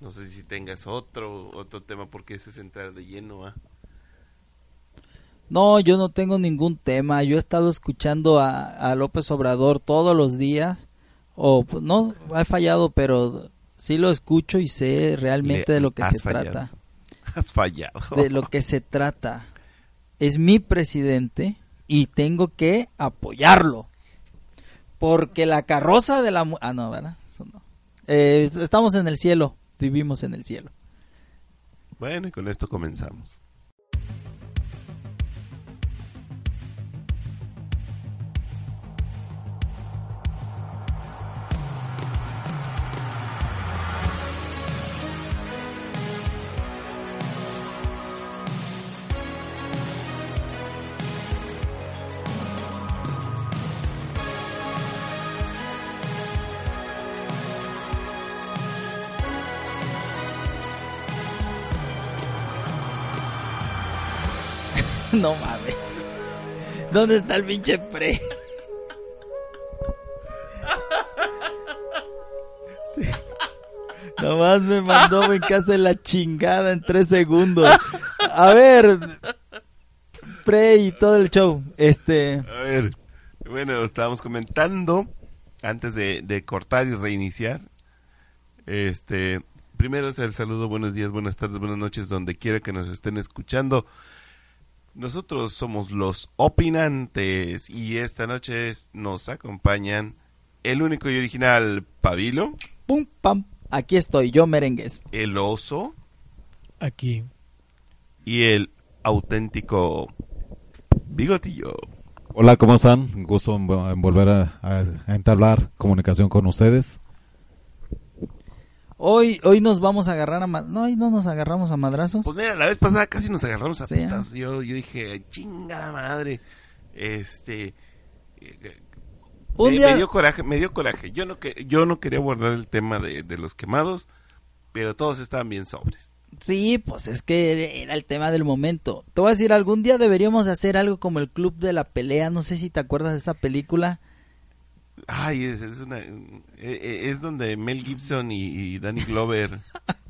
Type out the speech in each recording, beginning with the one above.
No sé si tengas otro otro tema porque ese es entrar de lleno a... No, yo no tengo ningún tema. Yo he estado escuchando a, a López Obrador todos los días. O pues, no, he fallado, pero sí lo escucho y sé realmente Le- de lo que has se fallado. trata. Has fallado. De lo que se trata. Es mi presidente y tengo que apoyarlo. Porque la carroza de la... mu- Ah, no, ¿verdad? Eso no. Eh, estamos en el cielo. Vivimos en el cielo. Bueno, y con esto comenzamos. ¿Dónde está el pinche pre? Nomás me mandó en casa la chingada en tres segundos. A ver, pre y todo el show. Este, A ver, bueno, estábamos comentando antes de, de cortar y reiniciar. Este, primero es el saludo, buenos días, buenas tardes, buenas noches, donde quiera que nos estén escuchando. Nosotros somos los opinantes y esta noche nos acompañan el único y original Pabilo, pum, pam. Aquí estoy, yo merengues. el oso Aquí. y el auténtico Bigotillo. Hola, ¿cómo están? Un gusto en, volver a- a entablar comunicación con ustedes. Hoy, hoy nos vamos a agarrar a No, hoy no nos agarramos a madrazos. Pues mira, la vez pasada casi nos agarramos a Sí, putas. Yo, yo dije, chingada madre. Este. eh, Un me, día- me dio coraje, me dio coraje. Yo no, que, yo no quería abordar el tema de, de los quemados, pero todos estaban bien sobres. Sí, pues es que era el tema del momento. Te voy a decir, algún día deberíamos de hacer algo como el Club de la Pelea. No sé si te acuerdas de esa película. Ay, es, es una. eh, eh, es donde Mel Gibson y, y Danny Glover.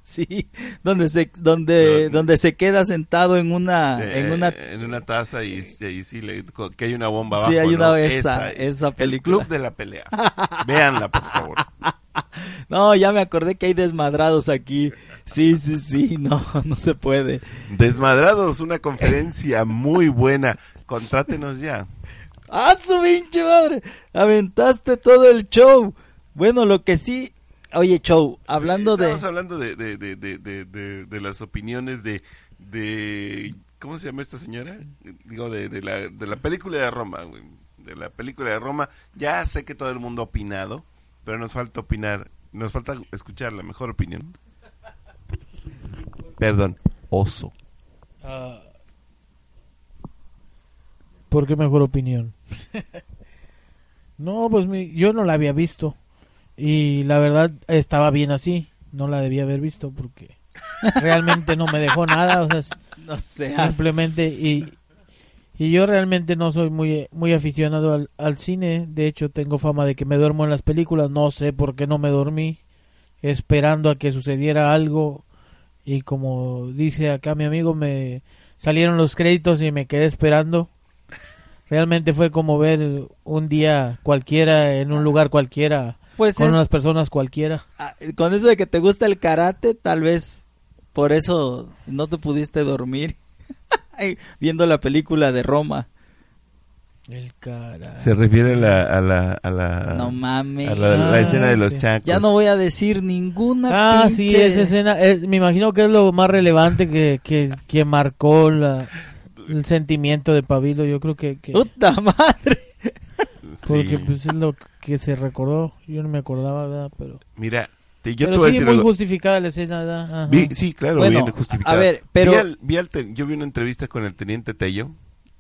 Sí, donde se, donde, No. donde se queda sentado en una, eh, en una, en una taza y, y sí, le- que hay una bomba abajo. Sí, hay una- ¿no? esa- esa El película. Club de la Pelea. Véanla, por favor. no, ya me acordé que hay desmadrados aquí. Sí, sí, sí, no, no se puede. Desmadrados, una conferencia muy buena. Contrátenos ya. ¡Ah, su pinche madre! Aventaste todo el show. Bueno, lo que sí, oye, show, hablando de, Estamos hablando de, de, de, de, de, de- de las opiniones de, de... ¿Cómo se llama esta señora? Digo, de, de, la, de la película de Roma, güey. De la película de Roma. Ya sé que todo el mundo ha opinado, pero nos falta opinar, nos falta escuchar la mejor opinión. Perdón, oso. Ah, ¿Por qué mejor opinión? no, pues mi- yo no la había visto. Y la verdad estaba bien así. No la debía haber visto porque realmente no me dejó nada. O sea, no seas- simplemente. Y, y yo realmente no soy muy, muy aficionado al, al cine. De hecho, tengo fama de que me duermo en las películas. No sé por qué no me dormí. Esperando a que sucediera algo. Y como dice acá mi amigo, me salieron los créditos y me quedé esperando. Realmente fue como ver un día cualquiera en un lugar cualquiera Pues con es- unas personas cualquiera. ah, con eso de que te gusta el karate, tal vez por eso no te pudiste dormir viendo la película de Roma. El cara. Se refiere a la... A la, a la No mames. a la, la escena de los chacos. Ya no voy a decir ninguna Ah, sí, esa escena, me imagino que es lo más relevante que, que, que marcó la, el sentimiento de Pabilo, yo creo que, que Puta madre. porque Sí. pues es lo que se recordó, yo no me acordaba, ¿verdad? Pero, Mira, te- yo te pero voy a sí, decir muy algo. justificada la escena, ¿verdad? Vi- sí, claro, Bueno, bien justificada. a ver, pero- Vi al- vi al te- yo vi una entrevista con el teniente Tello,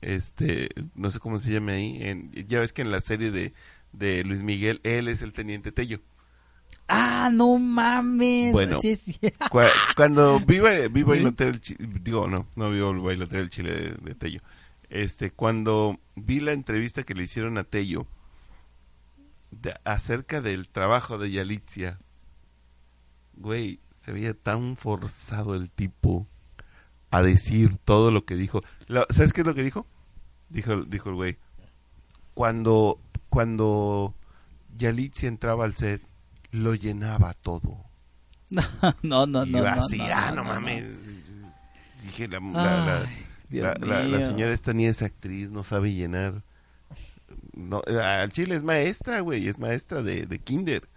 este, no sé cómo se llama ahí, en- ya ves que en la serie de, de Luis Miguel, él es el teniente Tello. Ah, no mames. Bueno. Sí, sí. Cua- Cuando vi, ba- vi bailotear el Chile, digo, no, no vi bailotear el Chile de, de Tello. Este, cuando vi la entrevista que le hicieron a Tello de- acerca del trabajo de Yalitzia, güey, se veía tan forzado el tipo a decir todo lo que dijo. Lo- ¿Sabes qué es lo que dijo? Dijo, dijo el güey. Cuando, cuando Yalitza entraba al set, lo llenaba todo. No, no, no, y no. yo no, así, no, ah, no, mames. Dije, la, la- la- Ay, Dios la, la- la mío. señora esta ni es actriz, no sabe llenar. No, al chile es maestra, güey, es maestra de, de kinder.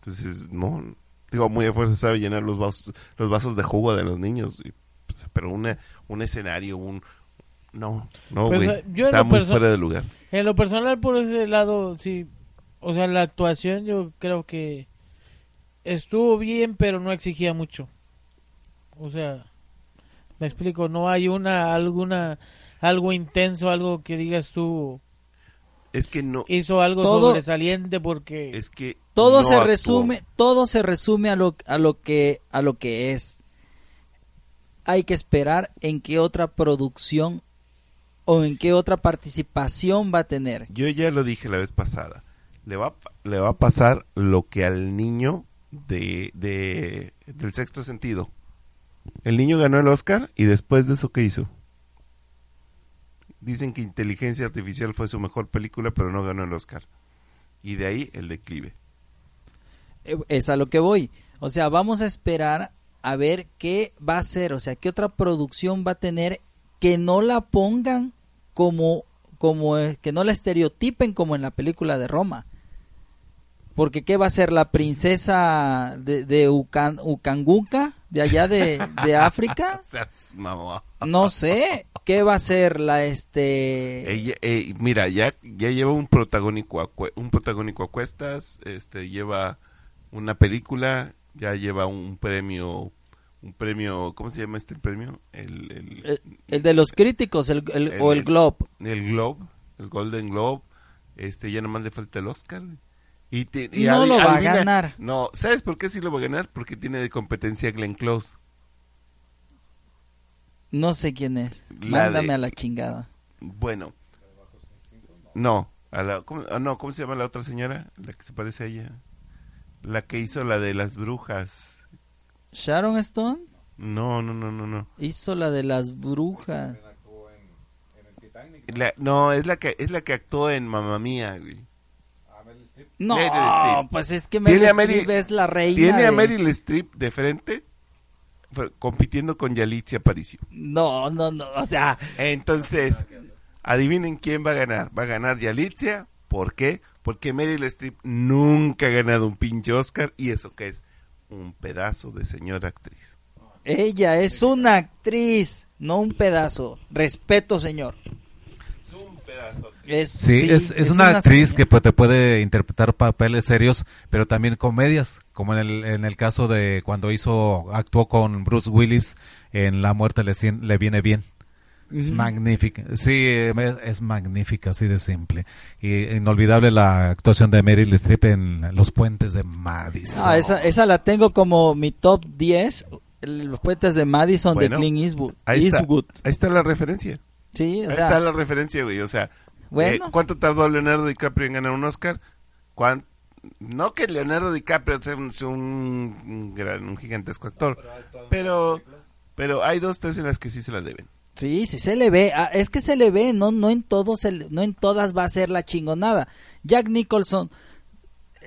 Entonces, no, digo, muy a fuerza sabe llenar los vasos, los vasos de jugo de los niños. y, pues, pero una, un escenario, un... No, no, Pues, güey, eh, está muy fuera de lugar. En lo personal, por ese lado, sí. O sea, la actuación yo creo que estuvo bien, pero no exigía mucho. O sea, me explico, no hay una, alguna, algo intenso, algo que digas tú, Es que no, hizo algo Todo- sobresaliente porque... es que... todo no se actuó. resume todo se resume a lo a lo que a lo que es hay que esperar en qué otra producción o en qué otra participación va a tener Yo ya lo dije la vez pasada. Le va, le va a pasar lo que al niño de, de del sexto sentido. El niño ganó el Oscar y después de eso, ¿qué hizo? Dicen que Inteligencia Artificial fue su mejor película, pero no ganó el Oscar. Y de ahí el declive. Eh, es a lo que voy o sea vamos a esperar a ver qué va a hacer o sea qué otra producción va a tener que no la pongan como como eh, que no la estereotipen como en la película de Roma porque qué va a ser la princesa de, de Ucan- Ucanguca de allá de, de África no sé qué va a ser la este Ella, eh, mira, ya, ya lleva un protagónico a, un protagónico a cuestas, este, lleva una película, ya lleva un premio, un premio, ¿cómo se llama este premio? El, el, el, el de los críticos el, el- o el Globe el Globe, el Golden Globe, este, ya nomás le falta el Oscar. Y te- y No lo va a ganar. No, ¿sabes por qué sí lo va a ganar? Porque tiene de competencia Glenn Close. no sé quién es La mándame de- a la chingada Bueno. No, a la, ¿cómo, ah, no, ¿cómo se llama la otra señora? La que se parece a ella. La que hizo la de las brujas. Sharon Stone No, no, no, no, no. hizo la de las brujas La- no, es la que es la que actuó en Mamma Mía, güey. No, pues es que Meryl Streep es la reina. Tiene a Meryl Streep de frente compitiendo con Yalitza Aparicio. No, no, no, o sea, Entonces, adivinen quién va a ganar. Va a ganar Yalitza. ¿Por qué? Porque Meryl Streep nunca ha ganado un pinche Oscar y eso que es un pedazo de señora actriz. ella es una actriz, no un pedazo. Respeto, señor. Es, Sí, es, es, una, actriz señora- que pues, te puede interpretar papeles serios, pero también comedias, como en el, en el caso de cuando hizo, actuó con Bruce Willis en La muerte le, le viene bien. Es Ujú. magnífica, sí, es, es magnífica, así de simple. Y inolvidable la actuación de Meryl Streep en Los Puentes de Madison. Ah, esa, esa la tengo como mi top 10. Los puentes de Madison Bueno, de Clint Eastwood. Ahí está, Eastwood. ahí está la referencia. Sí, o Ahí sea, está la referencia, güey. O sea, Bueno. eh, ¿cuánto tardó Leonardo DiCaprio en ganar un Oscar? ¿Cuán- No que Leonardo DiCaprio sea un, sea un- un gran, un gigantesco actor, pero, pero hay dos, tres en las que sí se las deben. Sí, sí se le ve, Ah, es que se le ve, no, no en todos, se le- no en todas va a ser la chingonada. Jack Nicholson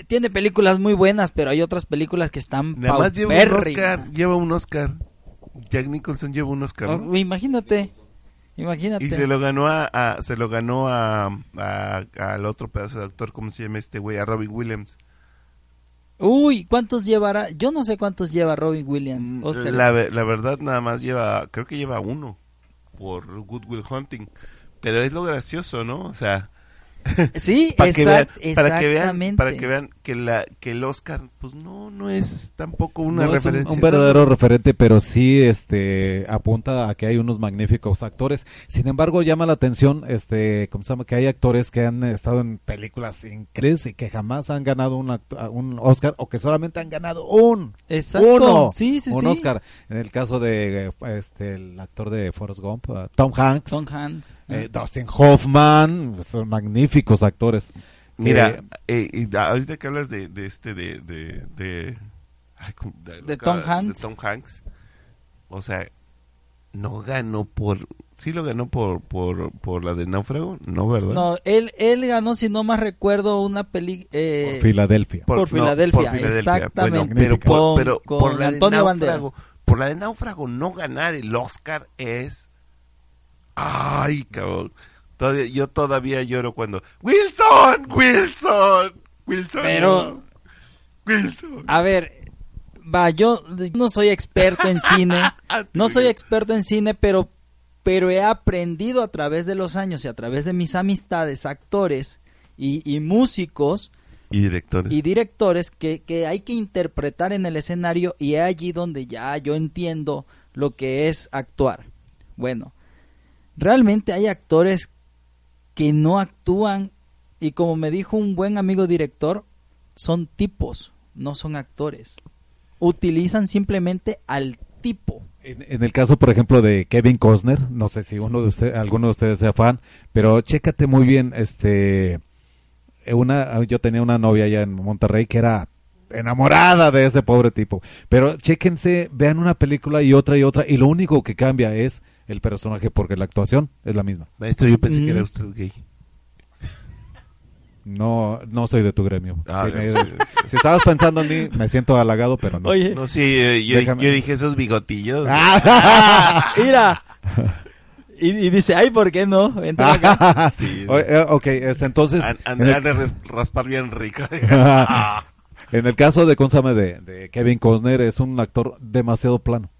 tiene películas muy buenas, pero hay otras películas que están Nada más lleva un. Oscar, lleva un Oscar. Jack Nicholson lleva un Oscar. ¿no? Oh, imagínate, imagínate. Y se lo ganó a, a- se lo ganó a, al otro pedazo de actor, ¿cómo se llama este güey? A Robin Williams. Uy, ¿cuántos llevará? Yo no sé cuántos lleva Robin Williams. Mm, Oscar. La, ve- la verdad nada más lleva, creo que lleva uno por Good Will Hunting. Pero es lo gracioso, ¿no? O sea, Sí, para que vean, para que vean, exactamente. para que vean que la que el Oscar, pues no, no es tampoco una No es un- referencia. un, ¿no? verdadero referente, pero sí este apunta a que hay unos magníficos actores. Sin embargo, llama la atención este, ¿cómo se llama? que hay actores que han estado en películas increíbles y que jamás han ganado un, un Oscar o que solamente han ganado un Exacto. uno, Sí, sí, un sí. Oscar. En el caso de este el actor de Forrest Gump, uh, Tom Hanks, Tom Hanks. eh, Dustin Hoffman, son magníficos actores. Mira, eh, ahorita que hablas de, de este de, de, de ay, ¿cómo- de, De Tom Hanks. de Tom Hanks. O sea, no ganó por... Sí lo ganó por, por, por la de Náufrago, ¿no, verdad? No, él, él ganó, si no más recuerdo, una peli... eh, Por Filadelfia. por Filadelfia, exactamente. pero, Con- por, pero con por la Antonio de. Náufrago, por la de Náufrago no ganar el Oscar es... Ay, cabrón. Todavía, yo todavía lloro cuando... Wilson, Wilson, Wilson. Pero- Wilson. A ver, va, yo no soy experto en cine, no soy experto en cine, pero, pero he aprendido a través de los años y a través de mis amistades, actores y, y músicos Y directores. y directores que, que hay que interpretar en el escenario y es allí donde ya yo entiendo lo que es actuar. Bueno, realmente hay actores que no actúan y como me dijo un buen amigo director, son tipos, no son actores. Utilizan simplemente al tipo. En, el caso, por ejemplo, de Kevin Costner, no sé si uno de ustedes, alguno de ustedes sea fan, pero chécate muy bien, este, una, yo tenía una novia allá en Monterrey que era enamorada de ese pobre tipo, pero chéquense, vean una película y otra y otra, y lo único que cambia es el personaje, porque la actuación es la misma. Maestro, yo pensé que Mm. era usted gay. No, no soy de tu gremio. Ah, Si, me- si estabas pensando en mí, me siento halagado, pero no. Oye, No, sí, eh, yo, Déjame. yo dije esos bigotillos. mira. Y, y dice, ay, ¿por qué no? Entra acá. Sí. O- eh, ok, este, entonces... An- en el- Andar de res- raspar bien rico. en el caso de, ¿cómo se llama? de, de Kevin Costner, es un actor demasiado plano.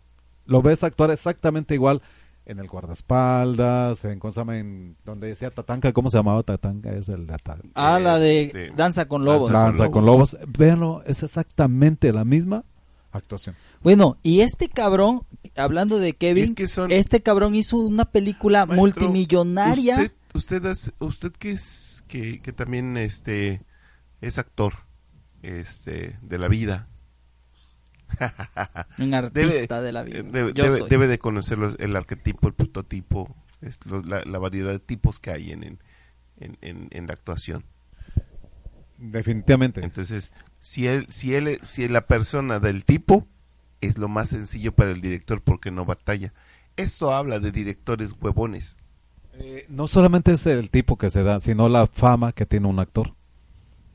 Lo ves actuar exactamente igual en el guardaespaldas, en. En donde decía Tatanka, ¿cómo se llamaba Tatanka? Es el Ah, la de Danza con Lobos. Danza Danza con Lobos. Véanlo, es exactamente la misma actuación. Bueno, y este cabrón, hablando de Kevin, Es que son- este cabrón hizo una película Maestro, multimillonaria. Usted, usted, es- usted que es que, que también este es actor este de la vida. Un artista de la vida. Debe, Yo debe- soy. debe de conocer los- el arquetipo, el prototipo, es lo- la, la variedad de tipos que hay en, en, en, en- en la actuación. Definitivamente. Entonces, si él, si él, si la persona del tipo es lo más sencillo para el director porque no batalla. Esto habla de directores huevones. Eh, no solamente es el tipo que se da, sino la fama que tiene un actor.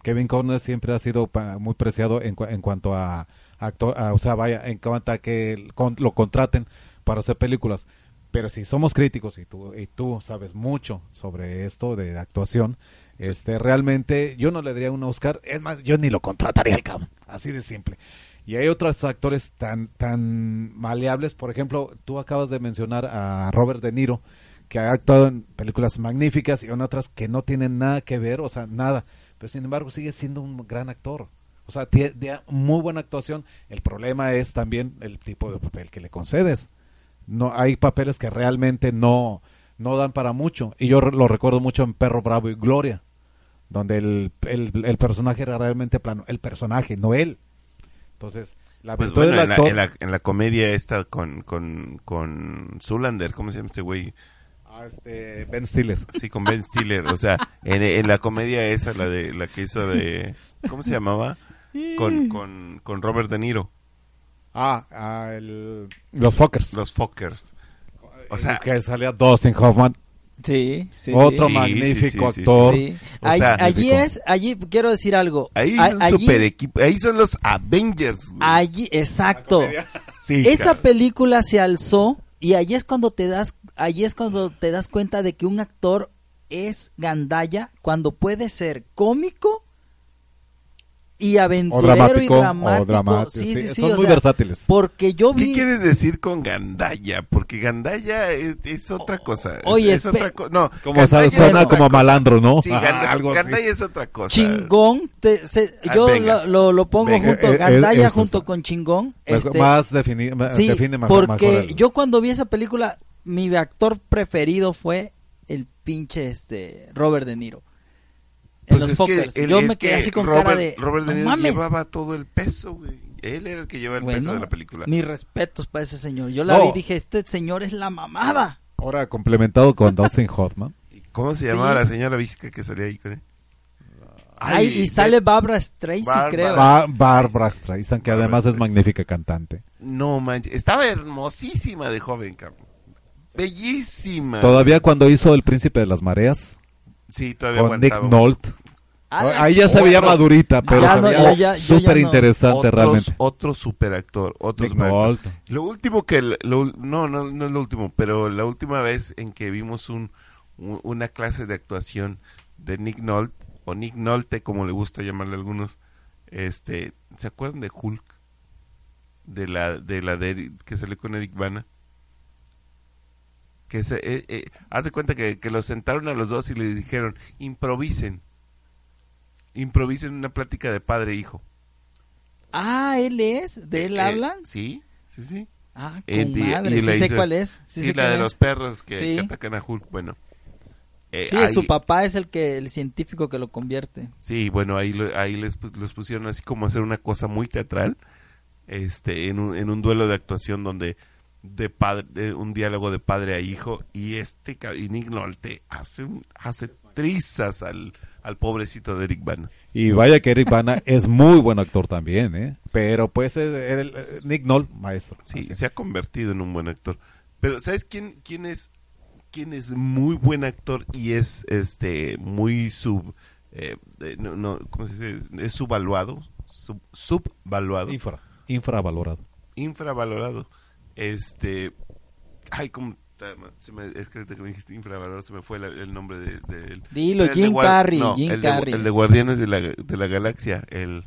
Kevin Costner siempre ha sido muy preciado en, en cuanto a actor, a- o sea, vaya, en cuanto a que lo contraten para hacer películas. Pero si somos críticos y tú, y tú sabes mucho sobre esto de actuación, este, realmente yo no le daría un Oscar. Es más, yo ni lo contrataría al cabrón. Así de simple. Y hay otros actores tan, tan maleables. Por ejemplo, tú acabas de mencionar a Robert De Niro, que ha actuado en películas magníficas y en otras que no tienen nada que ver, o sea, nada. Pero sin embargo sigue siendo un gran actor. O sea, tiene muy buena actuación. El problema es también el tipo de papel que le concedes. No hay papeles que realmente no no dan para mucho. Y yo lo recuerdo mucho en Perro Bravo y Gloria, donde el, el, el personaje era realmente plano. El personaje, no él. Entonces, la Pues virtud bueno, del en la, actor... en, la, en la comedia esta con, con, con Zulander, ¿cómo se llama este güey? Ah, este, ben Stiller. Sí, con Ben Stiller. O sea, en, en la comedia esa, la de la que hizo de... ¿Cómo se llamaba? Con, con, con Robert De Niro. Ah, ah, el- los Fockers. Los Fockers. O sea, que salía Dustin Hoffman, Sí, sí, otro Sí, magnífico sí, sí, sí, actor. sí. O Allí, sea, allí típico. es, allí quiero decir algo. ahí A- es un allí, super equipo. Ahí son los Avengers. güey. allí, exacto. Sí, Esa película se alzó y allí es cuando te das, allí es cuando te das cuenta de que un actor es gandalla cuando puede ser cómico y aventurero dramático, y o dramático. dramático, Sí, sí, sí, sí, son o muy sea, versátiles. Porque yo ¿Qué vi quieres decir con gandalla? Porque gandalla es, es otra cosa. Oye, es, otra cosa. No, Como gandalla suena es otra como cosa. malandro, ¿no? Sí, Ah, ganda- algo gandalla es otra cosa. chingón, te- se- Ah, yo lo, lo- lo pongo Venga, junto, eh, eh, gandalla junto está. con chingón. Pues este, más defini ma- Sí, define mejor- porque mejor yo cuando vi esa película, mi actor preferido fue el pinche este Robert De Niro. En Pues los él- yo me quedé que así con Robert, cara de. Robert De "No Niro mames". llevaba todo el peso, güey. Él era el que llevaba el Bueno, peso de la película. Mis respetos para ese señor. Yo la No. vi y dije, este señor es la mamada. Ahora complementado con Dustin Hoffman. ¿Y ¿Cómo se llamaba Sí. la señora visca que salía ahí con él? Ay, y sale Barbara Streisand, creo. Ba- Barbara Streisand, que Barbara además es magnífica cantante. No manches, estaba hermosísima de joven, cabrón. Bellísima. Todavía cuando hizo El Príncipe de las Mareas, Sí, todavía con Nick. Nolte. A la Ahí ya se Otro- veía madurita, pero Ya no, veía ya- ya súper no. interesante Otros- realmente. Otro superactor, otro Nick superactor. Lo último que, lo- no, no, no es lo último, pero la última vez en que vimos un, un- una clase de actuación de Nick Nolte, o Nick Nolte, como le gusta llamarle a algunos, este, ¿se acuerdan de Hulk? De la, de la de, que salió con Eric Bana. Que se, eh, eh, hace cuenta que, que los sentaron a los dos y le dijeron, improvisen. Improvisen una plática de padre e hijo. Ah, él es, de él Eh, habla. Sí, sí, sí. Ah, Eh, con madre, y sí sé hizo- cuál es. Sí, Sí, sé la de es. los perros que, Sí. que atacan a Hulk. Bueno. Eh, Sí, ahí- su papá es el que el científico que lo convierte. Sí, bueno, ahí, lo- ahí les, pus- los pusieron así como hacer una cosa muy teatral. Este, en un, en un duelo de actuación donde de padre, un diálogo de padre a hijo y este y Nick Nolte hace hace trizas al, al pobrecito de Eric Bana. Y vaya que Eric Bana es muy buen actor también, ¿eh? Pero pues eh, el- eh, Nick Nolte, maestro. Sí, Así. se ha convertido en un buen actor. Pero ¿sabes quién quién es quién es muy buen actor y es este muy sub eh, eh, no, no, ¿cómo se dice? Es subvaluado, sub, subvaluado, Infra, infravalorado. infravalorado. Este ay, como se me, es que me dijiste infravalorado se me fue la- el nombre de, de él. Dilo, El de Jim Carrey, no, Jim el de- Carrey. el de Guardianes de la, de la Galaxia, el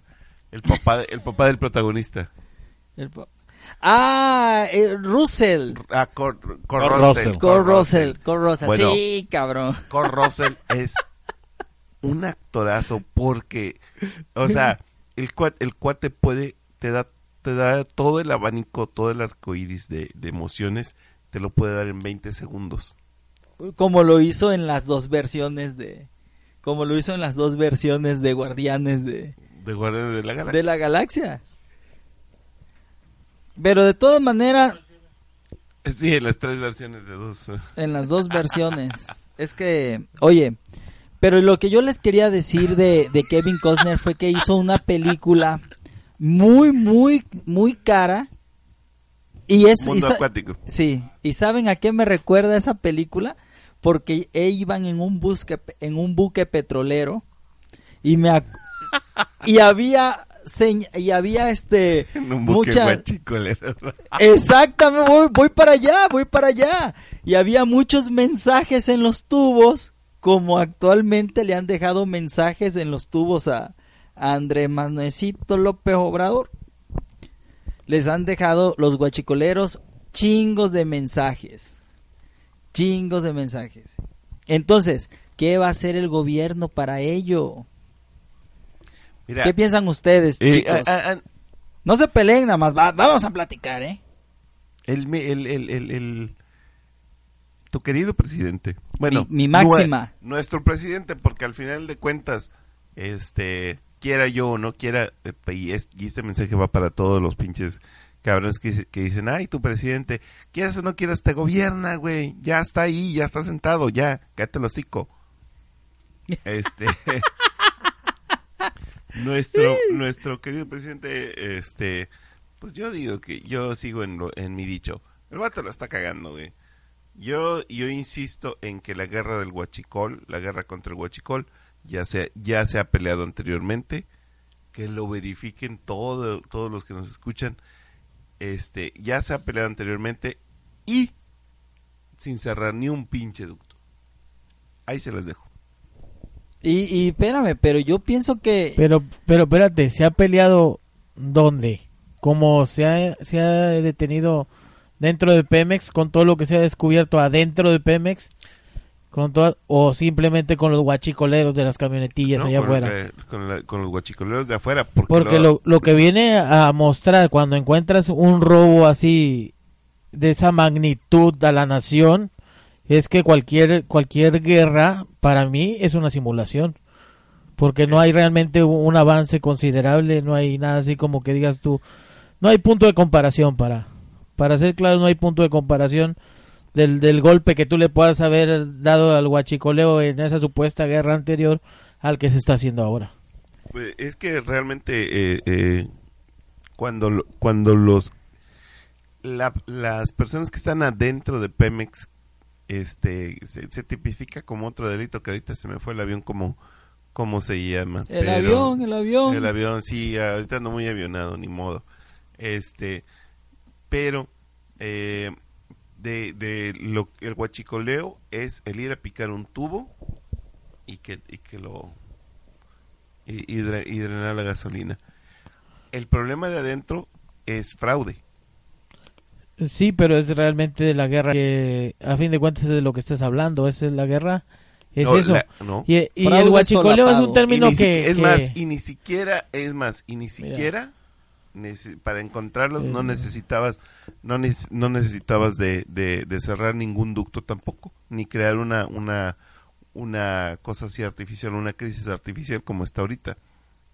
el papá el papá del protagonista. El po- ah, el Russell. Ah, Cor, Cor Cor Russell. Russell. Cole Russell, Cole Russell. Bueno. sí, cabrón. Kurt Russell es un actorazo porque, o sea, el cuate, el cuate puede, te da, te da todo el abanico, todo el arco iris de, de emociones, te lo puede dar en 20 segundos. Como lo hizo en las dos versiones de. Como lo hizo en las dos versiones de Guardianes de, De Guardianes de la Galaxia. de la Galaxia. Pero de todas maneras, Sí, en las tres versiones de dos. en las dos versiones. Es que, oye, pero lo que yo les quería decir de, de Kevin Costner fue que hizo una película muy, muy, muy cara. Y es... y Mundo sa- acuático. Sí, ¿y saben a qué me recuerda esa película? Porque e- iban en un buque, en un buque petrolero y me y había y había este En un buque mucha- guachicolero. Exactamente, voy, voy para allá, voy para allá. Y había muchos mensajes en los tubos, como actualmente le han dejado mensajes en los tubos a, a André Manuelcito López Obrador. Les han dejado los guachicoleros chingos de mensajes. Chingos de mensajes. Entonces, ¿qué va a hacer el gobierno para ello? Mira, ¿Qué piensan ustedes, eh, chicos? ah, ah, ah, No se peleen nada más, va- vamos a platicar, ¿eh? el, el, el, el, tu querido presidente. Bueno, Mi- mi máxima. nue- nuestro presidente, porque al final de cuentas, este, quiera yo o no quiera, eh, y, es- y este mensaje va para todos los pinches cabrones que, que dicen, ay, tu presidente, quieras o no quieras, te gobierna, güey, ya está ahí, ya está sentado, ya, cállate el hocico. Este, nuestro, nuestro querido presidente, este, pues yo digo que yo sigo en, lo- en mi dicho. El vato la está cagando, güey. Yo, yo insisto en que la guerra del huachicol, la guerra contra el huachicol, ya se, ya se ha peleado anteriormente. Que lo verifiquen todo, todos los que nos escuchan. Este, ya se ha peleado anteriormente y sin cerrar ni un pinche ducto. Ahí se las dejo. Y, y espérame, pero yo pienso que... Pero, pero espérate, ¿se ha peleado dónde? ¿Cómo se ha, se ha detenido dentro de Pemex con todo lo que se ha descubierto adentro de Pemex? Con toda- o simplemente con los guachicoleros de las camionetillas ¿no? allá con, afuera. con, la- con los guachicoleros de afuera. Porque, Porque lo, lo que viene a mostrar cuando encuentras un robo así de esa magnitud a la nación es que cualquier cualquier guerra para mí es una simulación porque no hay realmente un un avance considerable no hay nada así como que digas tú no hay punto de comparación para para ser claro no hay punto de comparación del, del golpe que tú le puedas haber dado al guachicoleo en esa supuesta guerra anterior al que se está haciendo ahora. Pues, es que realmente eh, eh, cuando lo- cuando los la- las personas que están adentro de Pemex este se, se tipifica como otro delito que ahorita se me fue el avión como cómo se llama El pero- avión, el avión. el avión sí ahorita ando muy avionado ni modo. Este pero eh, de, de lo el guachicoleo es el ir a picar un tubo y que y que lo y, y dre- y drenar la gasolina. El problema de adentro es fraude. Sí, pero es realmente de la guerra que, a fin de cuentas, es de lo que estás hablando. Esa es la guerra. Es No, eso. la- no. Y, el huachicoleo es un término que, es más y ni siquiera es más y ni siquiera para encontrarlos no necesitabas no, neces- no necesitabas de, de- de cerrar ningún ducto tampoco ni crear una una una cosa así artificial una crisis artificial como está ahorita.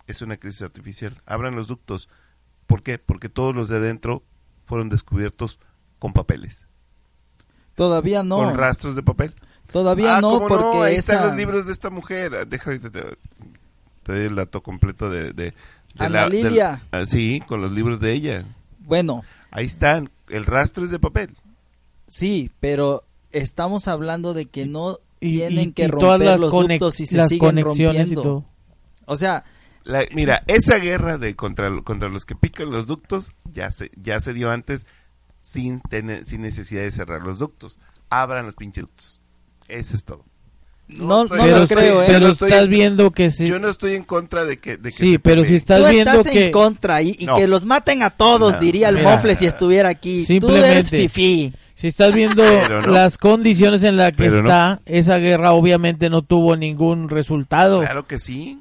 Es una crisis artificial. Abran los ductos. ¿por qué? porque todos los de adentro fueron descubiertos con papeles. Todavía no. con rastros de papel. Todavía Ah, no, ¿cómo porque Ahí esa... están los libros de esta mujer. Deja ahorita te, te doy el dato completo de... de, de Ana Lilia. ah, sí, con los libros de ella. Bueno, Ahí están. El rastro es de papel. sí, pero estamos hablando de que no y- tienen y- que y romper todas las, los ductos y se las siguen conexiones y rompiendo. todo. O sea, La- mira, esa guerra de contra, contra los que pican los ductos ya se, ya se dio antes sin, tener, sin necesidad de cerrar los ductos. Abran los pinches ductos. Eso es todo. No, no pero lo creo, ¿eh? pero estoy- estás viendo que sí. Yo no estoy en contra de que... De que sí, se pero si estás Tú viendo estás que en contra y, y No. que los maten a todos, No. diría el Mira. mofle si estuviera aquí. Tú Simplemente. eres fifí. si estás viendo las condiciones en las que Pero está esa guerra, obviamente no tuvo ningún resultado. Claro que sí.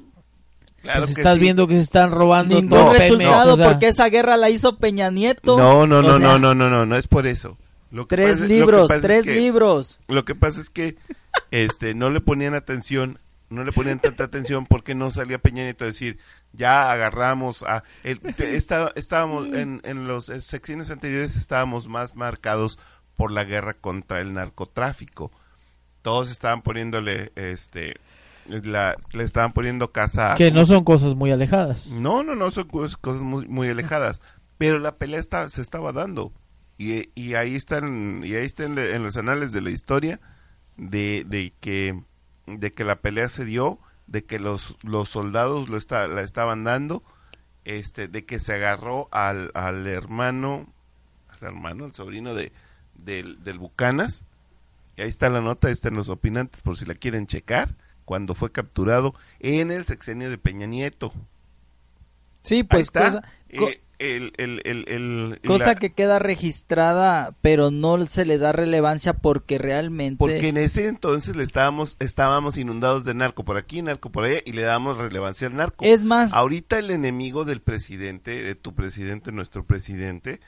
Claro Pues que estás sí. viendo que se están robando Ningún todo resultado o sea, porque esa guerra la hizo Peña Nieto. No, no, O no, sea, no, no, no, no, no es por eso. Lo que Tres pasa- lo que libros, pasa es tres que- libros. Lo que pasa es que este no le ponían atención, no le ponían tanta atención porque no salía Peña Nieto a decir, ya agarramos a el, está- estábamos en, en los secciones anteriores estábamos más marcados por la guerra contra el narcotráfico. Todos estaban poniéndole este la, le estaban poniendo casa a- que no son cosas muy alejadas. no, no, no, son cos- cosas muy, muy alejadas. Pero la pelea está, se estaba dando. Y, y ahí están, y ahí están en los anales de la historia de, de que de que la pelea se dio, de que los, los soldados lo está, la estaban dando, este, de que se agarró al, al hermano, al hermano, al sobrino de, del, del Bucanas. Y ahí está la nota, ahí están los opinantes por si la quieren checar, cuando fue capturado en el sexenio de Peña Nieto. Sí, pues cosa, eh, el, el, cosa la- que queda registrada, pero no se le da relevancia porque realmente... Porque en ese entonces le estábamos, estábamos inundados de narco por aquí, narco por allá, y le damos relevancia al narco. Es más, Ahorita el enemigo del presidente, de tu presidente, nuestro presidente,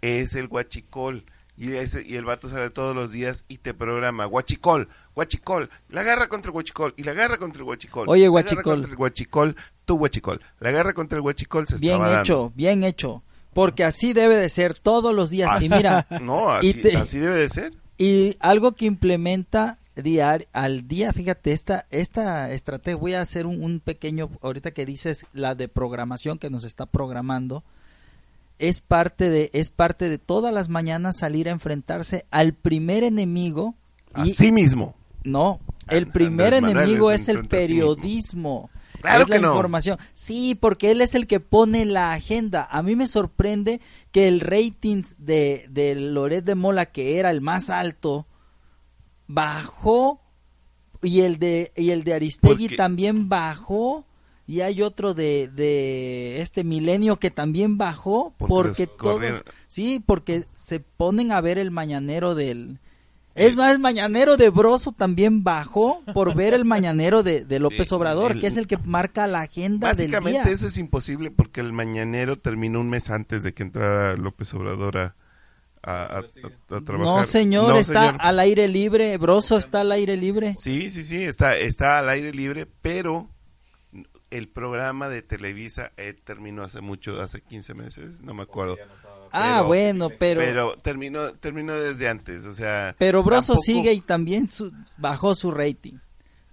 es el guachicol. Y, ese, y el vato sale todos los días y te programa, guachicol, guachicol, la guerra contra el guachicol, y la guerra contra el guachicol. Oye, la guachicol. contra el guachicol, tu guachicol. La guerra contra el guachicol se bien estaba dando. hecho, bien hecho. Porque así debe de ser todos los días. Y mira, No, y así, te- así debe de ser. Y algo que implementa diar, al día, fíjate, esta, esta estrategia, voy a hacer un, un pequeño, ahorita que dices la de programación que nos está programando, es parte de, es parte de todas las mañanas salir a enfrentarse al primer enemigo y Así mismo. no, el primer enemigo es el a sí periodismo. Claro es la que no. información. Sí, porque él es el que pone la agenda. A mí me sorprende que el rating de, de Loret de Mola, que era el más alto, bajó y el de y el de Aristegui Porque- también bajó y hay otro de, de este milenio que también bajó Porque todos sí porque se ponen a ver el mañanero del es más el mañanero de Broso también bajó por ver el mañanero de, de López Obrador el- que es el que marca la agenda del Básicamente día eso es imposible porque el mañanero terminó un mes antes de que entrara López Obrador a, a, a- a- a trabajar. no señor No, está señor. al aire libre Broso está al aire libre Sí, sí, sí, está, está al aire libre, pero el programa de Televisa eh, terminó hace mucho, hace 15 meses, no me acuerdo. ah Pero- bueno pero Pero terminó, terminó desde antes, o sea... Pero Broso tampoco- sigue y también su- bajó su rating.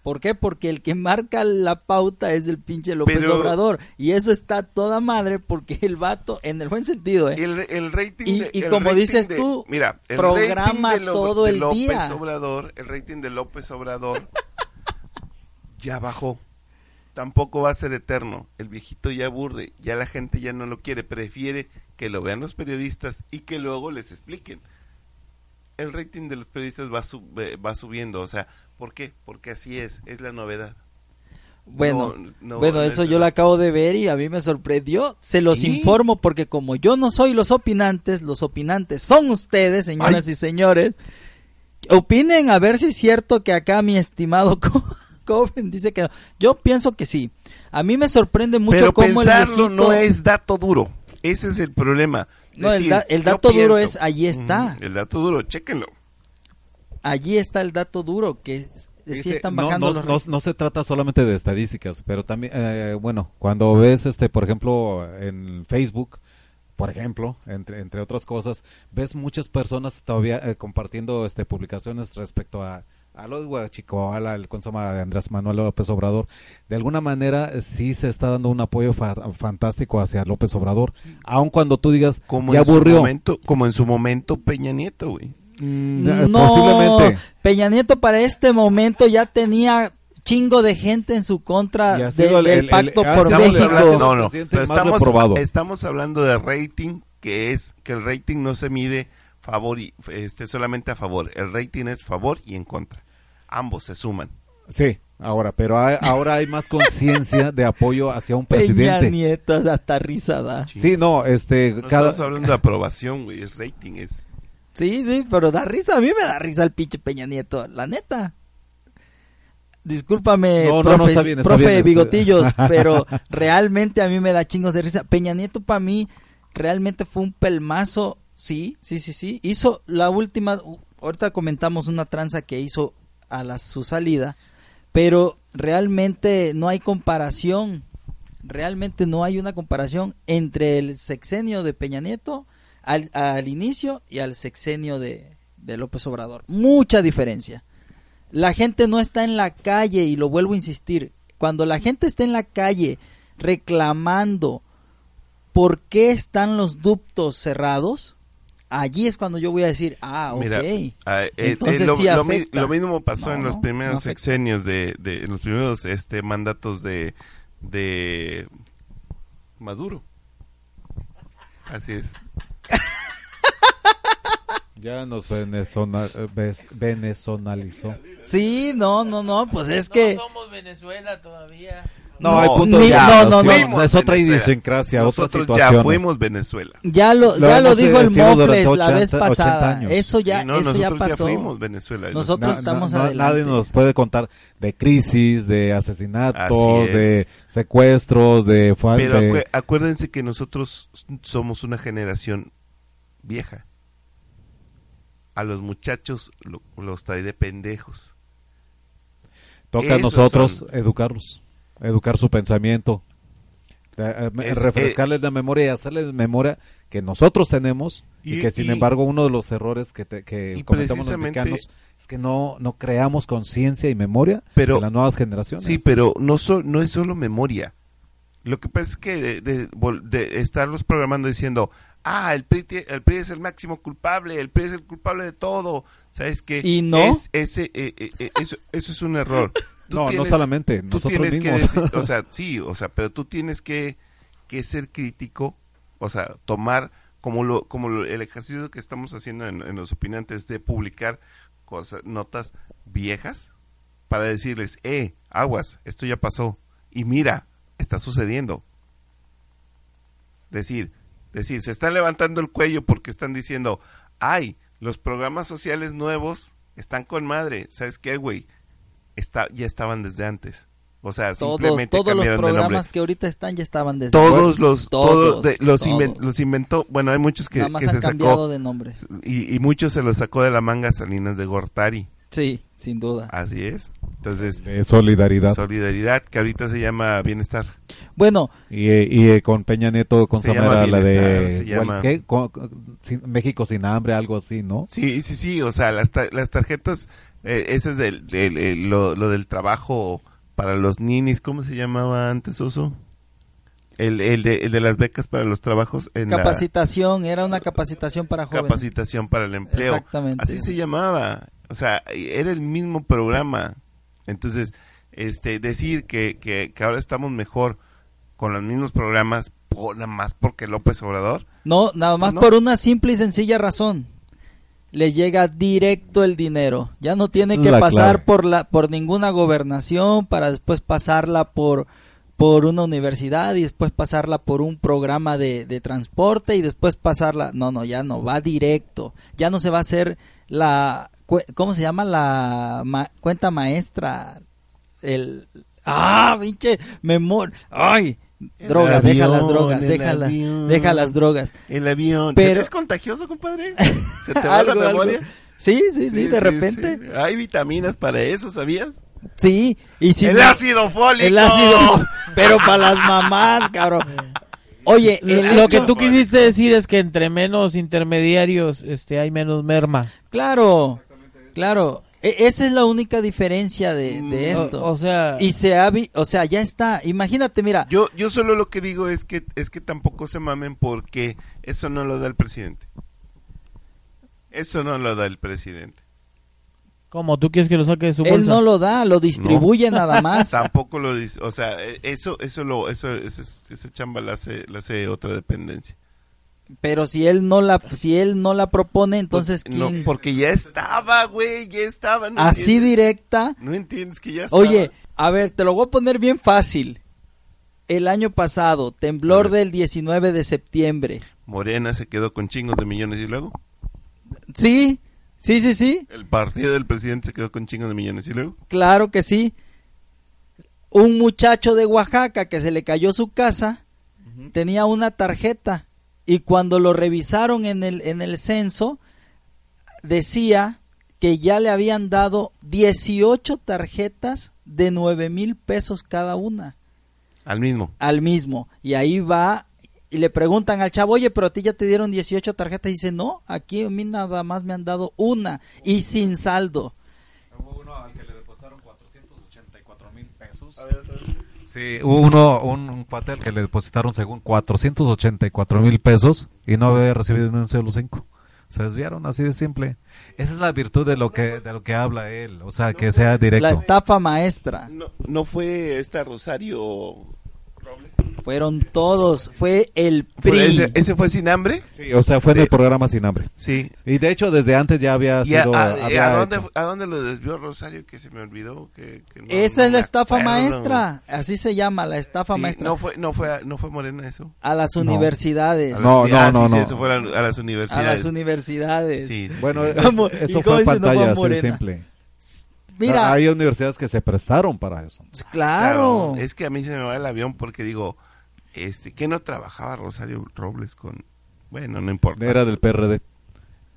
¿Por qué? Porque el que marca la pauta es el pinche López Pero- Obrador. Y eso está toda madre porque el vato, en el buen sentido, ¿eh? El, el rating Y- de- y el como rating dices de- tú, mira, el programa rating de Lo- todo de el López día. Obrador, el rating de López Obrador ya bajó. Tampoco va a ser eterno. El viejito ya aburre, ya la gente ya no lo quiere, prefiere que lo vean los periodistas y que luego les expliquen. El rating de los periodistas va, sub- eh, va subiendo, o sea, ¿por qué? Porque así es, es la novedad. Bueno, No, no, bueno, no eso es yo lo acabo de ver y a mí me sorprendió. Se los Sí. informo porque como yo no soy los opinantes, los opinantes son ustedes, señoras Ay. y señores. Opinen a ver si es cierto que acá mi estimado Co- Coven dice que no. Yo pienso que sí. A mí me sorprende mucho Pero cómo el pensarlo viejito... no es dato duro. Ese es el problema. No, el Decir, da- el dato duro pienso. es, allí está. Ujú, El dato duro, chéquenlo. Allí está el dato duro, que sí están no, bajando no, los... no- no se trata solamente de estadísticas, pero también, eh, bueno, cuando ves, este, por ejemplo, en Facebook, por ejemplo, entre, entre otras cosas, ves muchas personas todavía eh, compartiendo este, publicaciones respecto a, a los Huachicoala, el consoma de Andrés Manuel López Obrador. De alguna manera, sí se está dando un apoyo fa- fantástico hacia López Obrador, aun cuando tú digas, Como ya en su aburrió. momento, como en su momento Peña Nieto, güey. Mm, No, posiblemente. Peña Nieto para este momento ya tenía chingo de gente en su contra de- el- del el- el- pacto ha por México. hablando, no, no, pero estamos, estamos hablando de rating que es que el rating no se mide favor y este solamente a favor, el rating es favor y en contra. Ambos se suman. Sí, ahora, pero hay- ahora hay más conciencia de apoyo hacia un Peña presidente. Nieto hasta risa da. Sí, no, este, No cada, estamos hablando de aprobación, güey, es rating, es Sí, sí, pero da risa. A mí me da risa el pinche Peña Nieto, la neta. Discúlpame, No, no, profe, no, está bien, está profe bien, Bigotillos, pero realmente a mí me da chingos de risa. Peña Nieto para mí realmente fue un pelmazo, sí, sí, sí, sí. Hizo la última, ahorita comentamos una tranza que hizo a la, su salida, pero realmente no hay comparación, realmente no hay una comparación entre el sexenio de Peña Nieto al, inicio y al sexenio de, de López Obrador. Mucha diferencia. La gente no está en la calle y lo vuelvo a insistir. Cuando la gente está en la calle reclamando por qué están los ductos cerrados, allí es cuando yo voy a decir, ah, ok. Mira, ah, eh, eh, Entonces lo, sí lo mi- afecta. lo mismo pasó No, en los no, primeros no sexenios de, de en los primeros este mandatos de de Maduro. Así es. ya nos venezona- eh, venezonalizó. Sí, no, no, no, pues es que... somos Venezuela todavía. No, No, hay puntos ni- de no, no, no. Es otra Venezuela. idiosincrasia, Nosotros ya situaciones. fuimos Venezuela. Ya lo, Lo ya lo dijo el sido durante Mofles la vez 80 pasada. Eso ya, Sí, no, eso ya nosotros pasó. fuimos Venezuela. Nosotros estamos adelante. Nadie nos puede contar de crisis, de asesinatos, de secuestros, de Pero falta. acue- acuérdense que nosotros somos una generación vieja. A los muchachos lo- los trae de pendejos. Toca a Esos nosotros son- educarlos, educar su pensamiento, eh, eh, Es- refrescarles la memoria y hacerles memoria que nosotros tenemos y, Y- que sin y- embargo uno de los errores que, te- que cometemos los mexicanos es que no, no creamos conciencia y memoria Pero- de las nuevas generaciones. Sí, pero no, so- no es solo memoria. Lo que pasa es que de, de- vol- de estarlos programando diciendo, ah, el PRI, el PRI es el máximo culpable, el PRI es el culpable de todo. ¿Sabes qué? ¿Y no? Es, ese, eh, eh, eh, eso, eso es un error. Tú no, no solamente, tú nosotros tienes que mismos. decir- o sea, sí, o sea, pero tú tienes que, que ser crítico, o sea, tomar como lo, como lo- el ejercicio que estamos haciendo en, en los opinantes de publicar cosas, notas viejas para decirles, eh, aguas, esto ya pasó y mira, está sucediendo. Decir, decir, se están levantando el cuello porque están diciendo, ay, los programas sociales nuevos están con madre, ¿sabes qué, güey? Está, ya estaban desde antes. O sea, Todos, simplemente todos los cambiaron de nombre. programas que ahorita están ya estaban desde Todos los, Todos, todos, de- los, todos. inven- los inventó, bueno, hay muchos que, Nada más que han se cambiado sacó, de nombres. y, y muchos se los sacó de la manga Salinas de Gortari, Sí, sin duda. así es. Entonces, de solidaridad. solidaridad, que ahorita se llama bienestar. Bueno, Y, eh, y eh, con Peña Nieto, con Se Samara, llama la de llama- ¿qué? Con- con- sin- México sin hambre, algo así, ¿no? Sí, sí, sí, o sea, las, ta- las tarjetas Eh, ese es del- del- el- lo, lo del trabajo para los ninis, ¿cómo se llamaba antes, Oso? El, el, de, el de las becas para los trabajos en la Capacitación, era una capacitación para jóvenes. capacitación para el empleo. Exactamente. Así se llamaba. O sea, era el mismo programa. Entonces, este, decir que, que, que ahora estamos mejor con los mismos programas, por, nada más porque López Obrador, No, nada más No. por una simple y sencilla razón. Le llega directo el dinero. Ya no tiene Esa que pasar clave. por la por ninguna gobernación para después pasarla por por una universidad y después pasarla por un programa de, de transporte y después pasarla. No, no, ya no, va directo. Ya no se va a hacer la. ¿Cómo se llama? La ma- cuenta maestra. El. ¡Ah, pinche! Memor. ¡Ay! Drogas, deja las drogas, el deja, la- avión. deja las drogas. el avión. Pero- ¿Es contagioso, compadre? ¿Se te va Algo, la algo. memoria? Sí, sí, sí, de repente. sí. Hay vitaminas para eso, ¿sabías? Sí, y si el no- ácido fólico. el ácido, pero para las mamás, cabrón. Oye, el Lo que tú quisiste decir es que entre menos intermediarios este hay menos merma. Claro, claro. E- esa es la única diferencia de, de O- esto. O, sea, y se ha vi- o sea, ya está. Imagínate, mira, Yo, yo solo lo que digo es que, es que tampoco se mamen porque eso no lo da el presidente. Eso no lo da el presidente. como tú quieres que lo saque de su él bolsa. no lo da, lo distribuye nada más. Tampoco lo dice, o sea, e- eso, eso lo, eso, ese, ese chamba la hace, la hace otra dependencia. Pero si él no la, si él no la propone, entonces Pues, no, quién. porque ya estaba, güey, ya estaba. ¿no Así entiendes? directa. No entiendes que ya estaba. Oye, a ver, te lo voy a poner bien fácil. El año pasado, temblor del 19 de septiembre. Morena se quedó con chingos de millones y luego Sí, sí, sí, sí. el partido del presidente se quedó con chingos de millones y luego Claro que sí. Un muchacho de Oaxaca que se le cayó su casa tenía una tarjeta y cuando lo revisaron en el, en el censo decía que ya le habían dado 18 tarjetas de 9 mil pesos cada una al mismo. al mismo. Y ahí va y le preguntan al chavo, oye, pero a ti ya te dieron 18 tarjetas. Y dice, no, aquí a mí nada más me han dado una y sin saldo. Hubo uno al que le depositaron 484 mil pesos. Sí, hubo uno, un, un cuate al que le depositaron según 484 mil pesos y no había recibido ni un solo cinco. Se desviaron así de simple. Esa es la virtud de lo que de lo que habla él, o sea, que sea La directo. estafa maestra. No, no fue esta Rosario Fueron todos, fue el ¿Fue PRI. ese, ese fue sin hambre? Sí, o sea, fue en el programa Sin Hambre. Sí. Y de hecho desde antes ya había ¿Y a, sido a- había a dónde, a lo desvió Rosario que se me olvidó? Que, que no- Esa no es la estafa acuerdo. maestra, así se llama, la estafa Sí, maestra. no fue no fue a- no fue Morena eso. A las No. A universidades. No, no, ah, no, sí, sí, no. eso fue a, a las a universidades. las universidades. Sí, sí, Bueno, sí. es- ¿Cómo? ¿Y eso cómo fue en dice no fue pantalla, así simple. Mira, Hay universidades que se prestaron para eso. claro. Es que a mí se me va el avión porque digo, este, que no trabajaba Rosario Robles con, bueno, no importa. Era del PRD,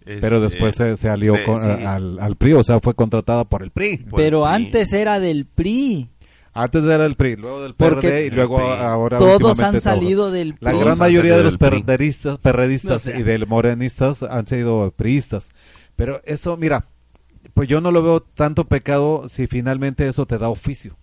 pero Este, después se, se alió eh, con- sí, al, al PRI, o sea, fue contratada por el PRI. por Pero el PRI. antes era del PRI. Antes era el PRI, luego del Porque PRD y luego PRI. ahora Todos han salido del La PRI. gran han mayoría de los PRI. perredistas, perredistas No sé. y del morenistas han sido priistas. Pero eso, mira, pues yo no lo veo tanto pecado si finalmente eso te da oficio.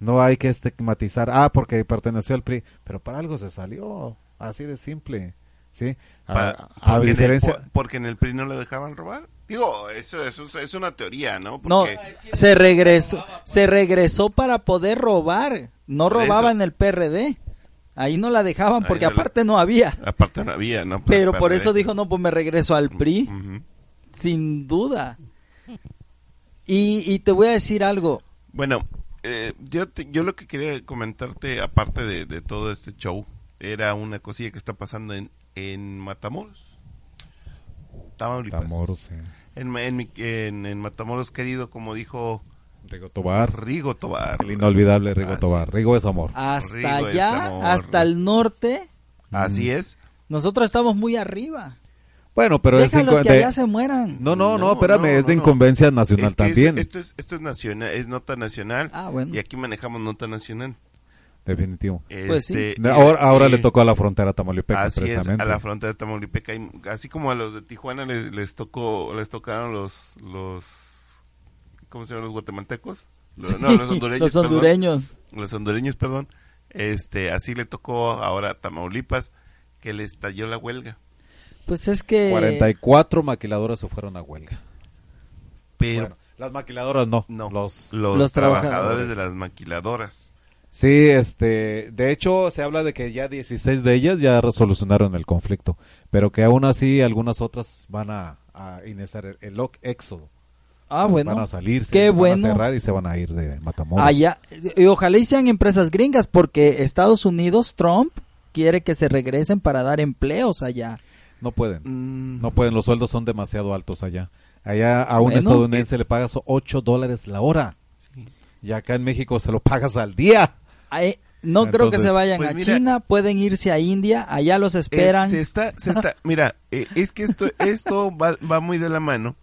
No hay que estigmatizar, ah, porque perteneció al PRI, pero para algo se salió, así de simple, ¿sí? A, Pa- a porque, diferencia... en el, po- porque en el PRI no lo dejaban robar. Digo, eso, eso es- es una teoría, ¿no? No, Porque se regresó, se regresó para poder robar. No Por robaba eso. en el PRD. Ahí no la dejaban porque no la- aparte no había. aparte no había, ¿no? Pero por eso dijo, no, pues me regreso al PRI, sin duda. Y, y te voy a decir algo. Bueno, eh, yo, te- yo lo que quería comentarte, aparte de, de todo este show, era una cosilla que está pasando en, en Matamoros. Tamaulipas. Matamoros, sí. En, en, en- en Matamoros, querido, como dijo Rigo Tobar, Rigo Tobar. el inolvidable Rigo Así Tobar. es. Rigo es amor. Hasta Rigo allá, amor. hasta el norte, Así es. nosotros estamos muy arriba. Bueno, pero es Déjalos que de- allá se mueran. No, no, no, No, espérame, no, es de incumbencia nacional Es que eso- también. esto, es, esto es nacional, es nota nacional. Ah, bueno. Y aquí manejamos nota nacional. Definitivo. Pues sí. Este, Ahora, ahora eh, le tocó a la frontera Tamaulipeca, Así es, a la frontera Tamaulipeca. y así como a los de Tijuana les, les tocó, les tocaron los, los ¿cómo se llaman los guatemaltecos? Lo- Sí, no, los hondureños. los perdón. hondureños. Los hondureños, perdón. Este, así le tocó ahora a Tamaulipas que le estalló la huelga. Pues es que... 44 maquiladoras se fueron a huelga. Pero Bueno, las maquiladoras no. no, Los, los, Los trabajadores trabajadores. de las maquiladoras. Sí, este, de hecho se habla de que ya 16 de ellas ya resolucionaron el conflicto, pero que aún así algunas otras van a, a iniciar el, el lock- éxodo. Ah, bueno. van a salir, qué se van bueno. a cerrar y se van a ir de Matamoros. Allá, y ojalá y sean empresas gringas, porque Estados Unidos, Trump, quiere que se regresen para dar empleos allá. No pueden, Mm, no pueden, los sueldos son demasiado altos allá. Allá a un Bueno. estadounidense le pagas 8 dólares la hora sí. y acá en México se lo pagas al día. Ay, no creo que se vayan pues a mira- China, pueden irse a India, allá los esperan. Eh, se está, se está, mira, eh, es que esto, esto va, va muy de la mano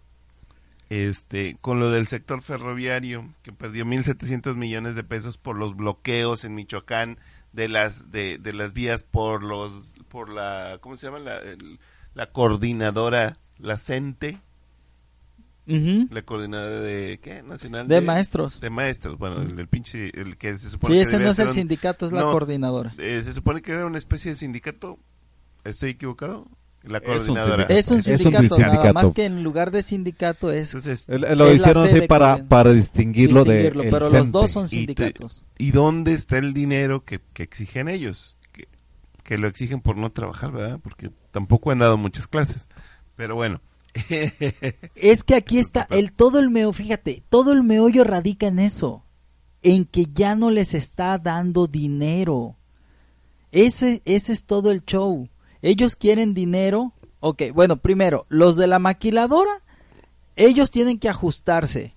este, con lo del sector ferroviario, que perdió 1.700 millones de pesos por los bloqueos en Michoacán de las, de, de las vías por los, por la, ¿cómo se llama? La, el- la coordinadora, la CENTE, la coordinadora de, ¿qué? Nacional De maestros. De maestros, bueno, el, el pinche, el que se supone Sí, que ese no es el un- sindicato, es la coordinadora. eh, se supone que era una especie de sindicato. ¿Estoy equivocado? La Es un coordinadora. sindicato. Es un Es un sindicato, nada sindicato. más que en lugar de sindicato es Entonces, El- el- lo Es hicieron así para, para distinguirlo, distinguirlo, de el pero los CENTE. dos son Y te- sindicatos. ¿y dónde está el dinero que, que exigen ellos? Que, lo exigen por no trabajar, ¿verdad? Porque tampoco han dado muchas clases. Pero bueno. Es que aquí está el todo el meollo, fíjate, todo el meollo radica en eso, en que ya no les está dando dinero. Ese, ese es todo el show. Ellos quieren dinero. Ok, bueno, primero, los de la maquiladora, ellos tienen que ajustarse.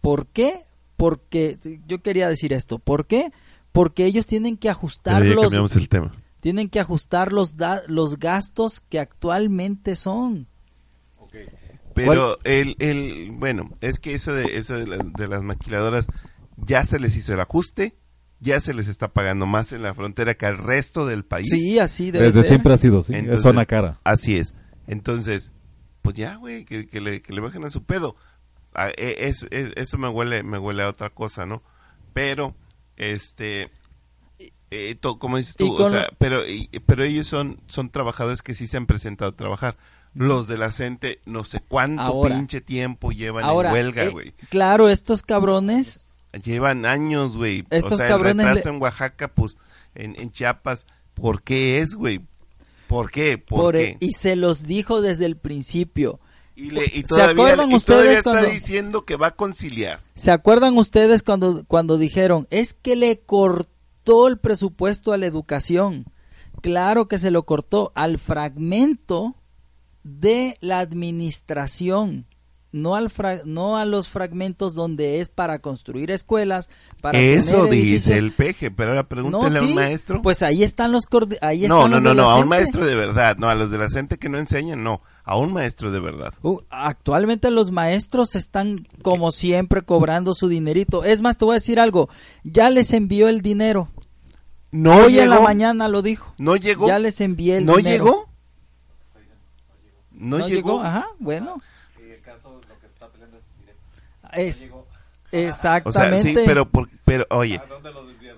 ¿Por qué? Porque, yo quería decir esto, ¿por qué? Porque ellos tienen que ajustar los, cambiamos el tema. Tienen que ajustar los, da- los gastos que actualmente son. Pero el, el, bueno, es que eso de, eso de, la- de las maquiladoras ya se les hizo el ajuste, ya se les está pagando más en la frontera que al resto del país. Sí, así debe Desde ser. siempre ha sido Entonces, es zona cara. Así es. Entonces, pues ya, güey, que, que le, que le bajen a su pedo. Ah, e- es- es- eso me huele, me huele a otra cosa, ¿no? Pero, este, eh, to- como dices tú, o sea, pero, y- pero ellos son, son trabajadores que sí se han presentado a trabajar. Los de la CENTE, no sé cuánto Ahora- pinche tiempo llevan Ahora, en huelga, eh, güey. claro, estos cabrones, Llevan años, güey. Estos o sea, cabrones el retraso le- en Oaxaca, pues, en, en Chiapas, ¿por qué es, güey? ¿Por qué? ¿Por, por- qué? y se los dijo desde el principio. Y, le, y ¿Se todavía, acuerdan y ustedes todavía está cuando- diciendo que va a conciliar. ¿Se acuerdan ustedes cuando, cuando dijeron, es que le cortó el presupuesto a la educación? Claro que se lo cortó al fragmento de la administración, no, al no a los fragmentos donde es para construir escuelas, para Eso dice el peje, pero ahora No, pregúntale a un sí, maestro. Pues ahí están los ahí no, están no, los no, no, a un maestro de verdad, no, a los de la gente que no enseñan, no, a un maestro de verdad. Uh, actualmente los maestros están como siempre cobrando su dinerito. Es más, te voy a decir algo. Ya les envió el dinero. No Hoy llegó, en la mañana lo dijo. no llegó, Ya les envié el no dinero. llegó, no, llegó, Ajá, bueno. Es, o exactamente. sea, sí, pero, por- pero, oye,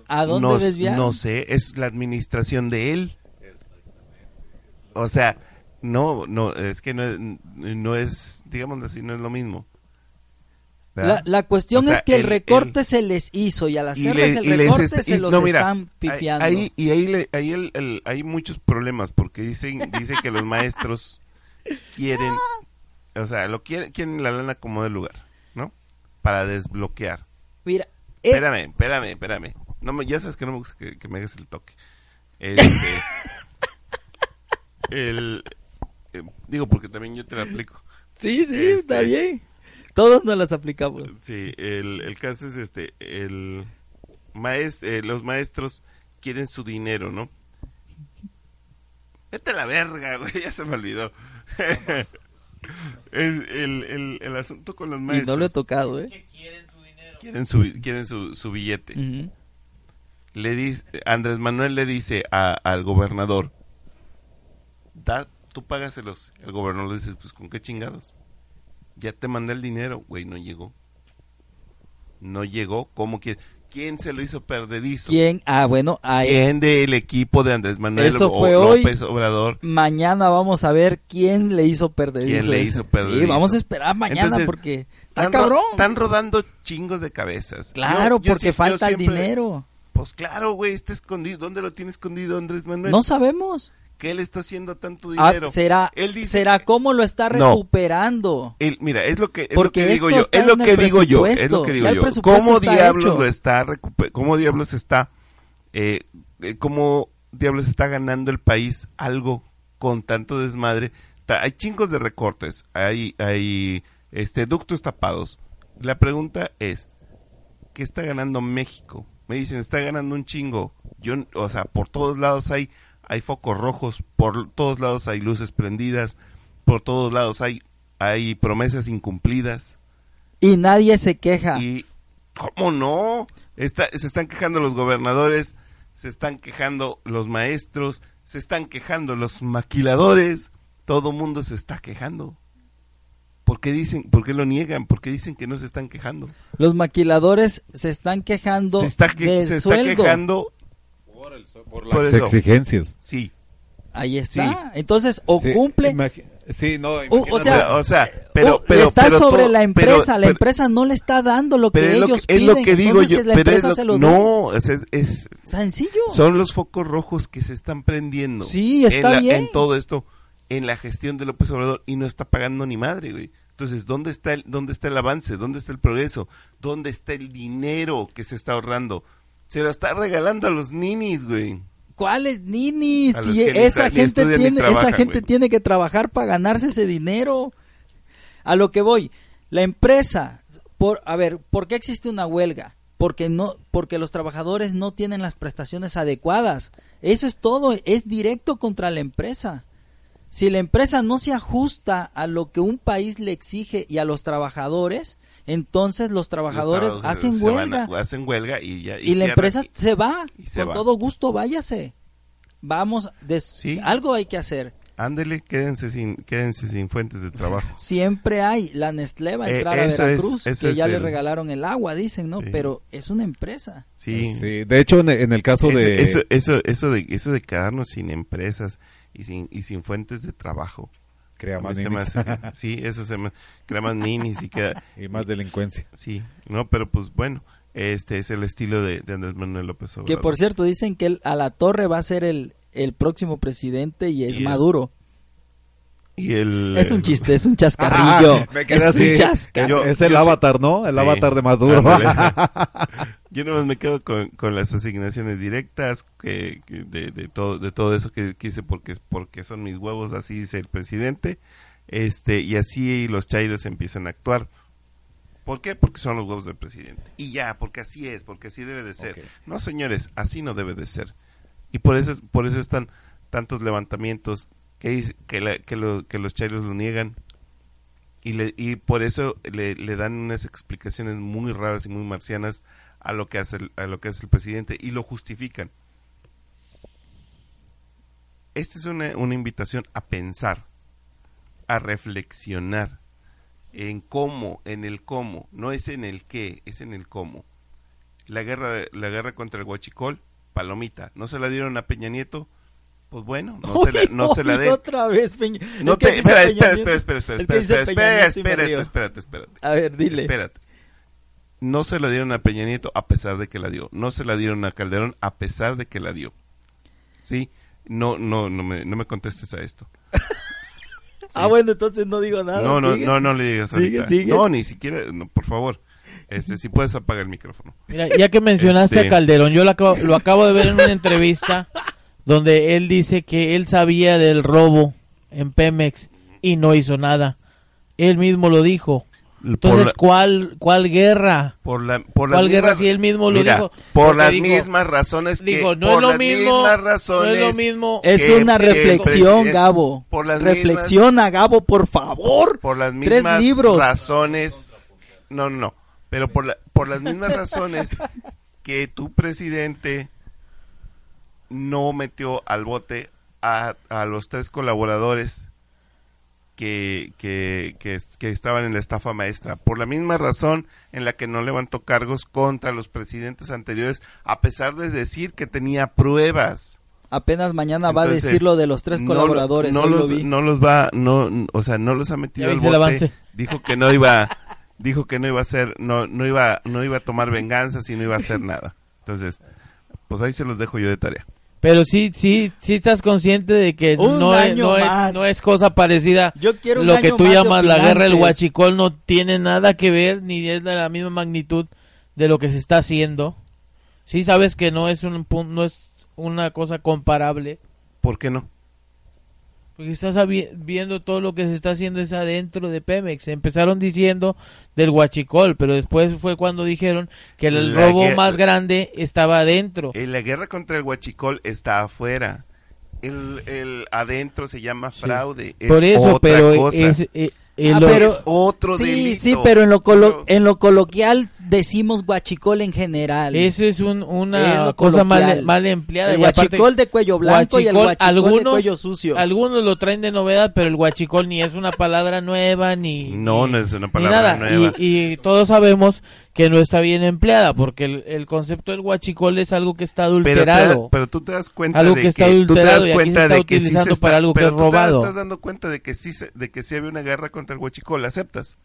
¿A dónde no, desviaron? no sé, es la administración de él. O sea, no, no, es que no, es- no es, digamos así, no es lo mismo. La, la cuestión O sea, es que el recorte se les hizo y al y hacerles le- el y les recorte está- se los no, mira, están pifiando. Ahí, y ahí, le- ahí el- el- hay muchos problemas porque dicen, dice que los maestros quieren, o sea, lo quieren, quieren la lana como de lugar, ¿no? Para desbloquear. Mira, eh, Espérame, espérame, espérame. No me, ya sabes que no me gusta que, que me hagas el toque. Este, el, eh, digo porque también yo te lo aplico. sí, sí, este- está bien. Todos nos las aplicamos. Sí, el, el caso es este, el maes- eh, los maestros quieren su dinero, ¿no? Vete a la verga, güey, ya se me olvidó. el, el, el, el asunto con los Y maestros. no lo he tocado, ¿eh? quieren su, quieren su, su billete. Le dice, Andrés Manuel le dice a- al gobernador, da, tú págaselos. El gobernador le dice, pues con qué chingados. Ya te mandé el dinero, güey, no llegó. no llegó, ¿cómo que quién se lo hizo perdedizo? ¿Quién? Ah, bueno, ahí. ¿Quién del equipo de Andrés Manuel Eso o- fue hoy. López Obrador? Mañana vamos a ver quién le hizo perder ¿Quién le hizo perdedizo? Sí, vamos a esperar mañana Entonces, porque está cabrón. Están rodando chingos de cabezas. Claro, Yo- yo porque falta el siempre- dinero. Pues claro, güey, está escondido. ¿Dónde lo tiene escondido Andrés Manuel? No sabemos. ¿Qué le está haciendo tanto Ah, dinero? será Él dice será que- cómo lo está No. recuperando. Él- mira, es lo que, es Porque lo que digo yo, es lo que el digo yo, es lo que digo yo. ¿Cómo está diablos hecho. lo está cómo diablos está eh, eh, cómo diablos está ganando el país algo con tanto desmadre? Hay chingos de recortes, hay hay este ductos tapados. La pregunta es ¿qué está ganando México? Me dicen, está ganando un chingo. Yo, o sea, por todos lados hay hay focos rojos, por todos lados hay luces prendidas, por todos lados hay hay promesas incumplidas. Y nadie se queja. Y ¿cómo no? Está, se están quejando los gobernadores, se están quejando los maestros, se están quejando los maquiladores, todo mundo se está quejando. ¿Por qué dicen, por qué lo niegan? ¿Por qué dicen que no se están quejando? Los maquiladores se están quejando Se está, que- del se está sueldo. quejando Por Por las eso. exigencias. Sí. Ahí está. Entonces, o Sí, cumple Sí, no, O- sea, o sea, pero, pero, está pero sobre todo- la pero- empresa, la pero- empresa no le está dando lo que es lo ellos es piden. lo que digo entonces yo, que la pero es empresa lo- se lo no, es, es- Sencillo. son los focos rojos que se están prendiendo. Sí, está en la- bien. En todo esto, en la gestión de López Obrador y no está pagando ni madre, güey. Entonces, ¿dónde está el, dónde está el avance? ¿Dónde está el progreso? ¿Dónde está el dinero que se está ahorrando? Se lo está regalando a los ninis, güey. ¿Cuáles ninis? A Si esa gente tiene, esa gente güey. tiene que trabajar para ganarse ese dinero. A lo que voy, la empresa, por, a ver, ¿por qué existe una huelga? Porque no, porque los trabajadores no tienen las prestaciones adecuadas. Eso es todo, es directo contra la empresa. Si la empresa no se ajusta a lo que un país le exige y a los trabajadores, entonces los trabajadores Los hacen huelga a- hacen huelga y ya. y, la empresa se va. y se Con va. todo gusto, váyase. Vamos, des- Sí. algo hay que hacer. Ándele, quédense sin, quédense sin fuentes de trabajo. Siempre hay. La Nestlé va a Eh, entrar a eso es- Veracruz, eso que es ya le regalaron el agua, dicen, ¿no? Sí. Pero es una empresa. Sí. Sí, de hecho, en, en el caso Eso, de... eso, eso, eso de, eso de quedarnos sin empresas y sin, y sin fuentes de trabajo. Crea más me ninis. hace- sí, eso se me crea más ninis y queda, y más delincuencia. sí, no, pero pues bueno, este es el estilo de, de Andrés Manuel López Obrador. Que por cierto, dicen que él- a la torre va a ser el, el próximo presidente y es Y el- Maduro. y el, Es un chiste, es un chascarrillo. Ah, me quedé es así. un chascarrillo. Es el avatar, ¿no? El Sí, avatar de Maduro. Yo nomás me quedo con, con las asignaciones directas que, que de, de todo de todo eso que quise porque porque son mis huevos, así dice el presidente. Este, y así los chairos empiezan a actuar. ¿Por qué? Porque son los huevos del presidente. Y ya, porque así es, porque así debe de ser. No, señores, así no debe de ser. Y por eso es- por eso están tantos levantamientos que que, la- que, lo- que los chairos lo niegan y, le, y por eso le, le dan unas explicaciones muy raras y muy marcianas a lo que hace el, a lo que hace el presidente y lo justifican. Esta es una, una invitación a pensar, a reflexionar en cómo, en el cómo, no es en el qué, es en el cómo. La guerra, la guerra contra el huachicol, palomita, no se la dieron a Peña Nieto, pues bueno, no se la, no se la Uy, den. otra vez, Peña. No te, espera, espera, espera, espera, espera, espera, espera, espérate, espérate. A ver, dile. Espérate. No se la dieron a Peña Nieto a pesar de que la dio. No se la dieron a Calderón a pesar de que la dio. ¿Sí? No, no, no me, no me contestes a esto. Ah, bueno, entonces no digo nada. No, no, sigue. no, no le digas Sigue, ahorita. sigue. No, ni siquiera, no, por favor. Este, si puedes apagar el micrófono. Mira, ya que mencionaste Este- a Calderón, yo lo acabo, lo acabo de ver en una entrevista donde él dice que él sabía del robo en Pemex y no hizo nada. Él mismo lo dijo. Entonces, la, ¿cuál, ¿cuál guerra? por la, por las ¿Cuál guerra mismas- si él mismo lo Mira, dijo? Por las dijo- mismas razones que Dijo, no por es lo mismo, mismas no razones es lo mismo. Es una reflexión, Gabo. por las Reflexiona, Gabo, por favor. por las Tres mismas libros. razones no no no pero por la- por las mismas razones que tu presidente no metió al bote a, a los tres colaboradores que, que, que, que estaban en la estafa maestra, por la misma razón en la que no levantó cargos contra los presidentes anteriores, a pesar de decir que tenía pruebas. Apenas mañana va a decir lo de los tres colaboradores. No, los, no los va, no, o sea, no los ha metido al bote. Dijo que no iba, dijo que no iba a hacer, no, no iba, no iba a tomar venganzas y no iba a hacer nada. Entonces, pues ahí se los dejo yo de tarea. Pero sí, sí, sí estás consciente de que Un no, es, año no, es, más. no es cosa parecida. Yo quiero un Lo que tú llamas la guerra del huachicol no tiene nada que ver ni es de la misma magnitud de lo que se está haciendo. Sí sabes que no es un pun- no es una cosa comparable. ¿Por qué no? Porque estás viendo todo lo que se está haciendo es adentro de Pemex. Empezaron diciendo del huachicol, pero después fue cuando dijeron que el La robo guerra- más grande estaba adentro. Eh, la guerra contra el huachicol está afuera. El, el adentro se llama fraude. Es Por eso, otra pero cosa. es, eh, eh, Ah, lo- pero- es otro sí, delito. sí, pero en lo, colo- en lo coloquial decimos guachicol en general. Eso es un- Es una lo cosa mal, mal empleada. el aparte, guachicol de cuello blanco y el guachicol de algunos- cuello sucio. algunos lo traen de novedad, pero el huachicol ni es una palabra nueva ni No, ni- no es una palabra nada. nueva. Y, y todos sabemos que no está bien empleada porque el, el concepto del huachicol es algo que está pero, te- adulterado. pero tú te das cuenta Algo de que está tú te adulterado das y aquí cuenta se está de que sí se utilizando está- para algo que pero es tú te robado. estás dando cuenta de que sí se- de que sí había una guerra contra el huachicol, ¿la aceptas?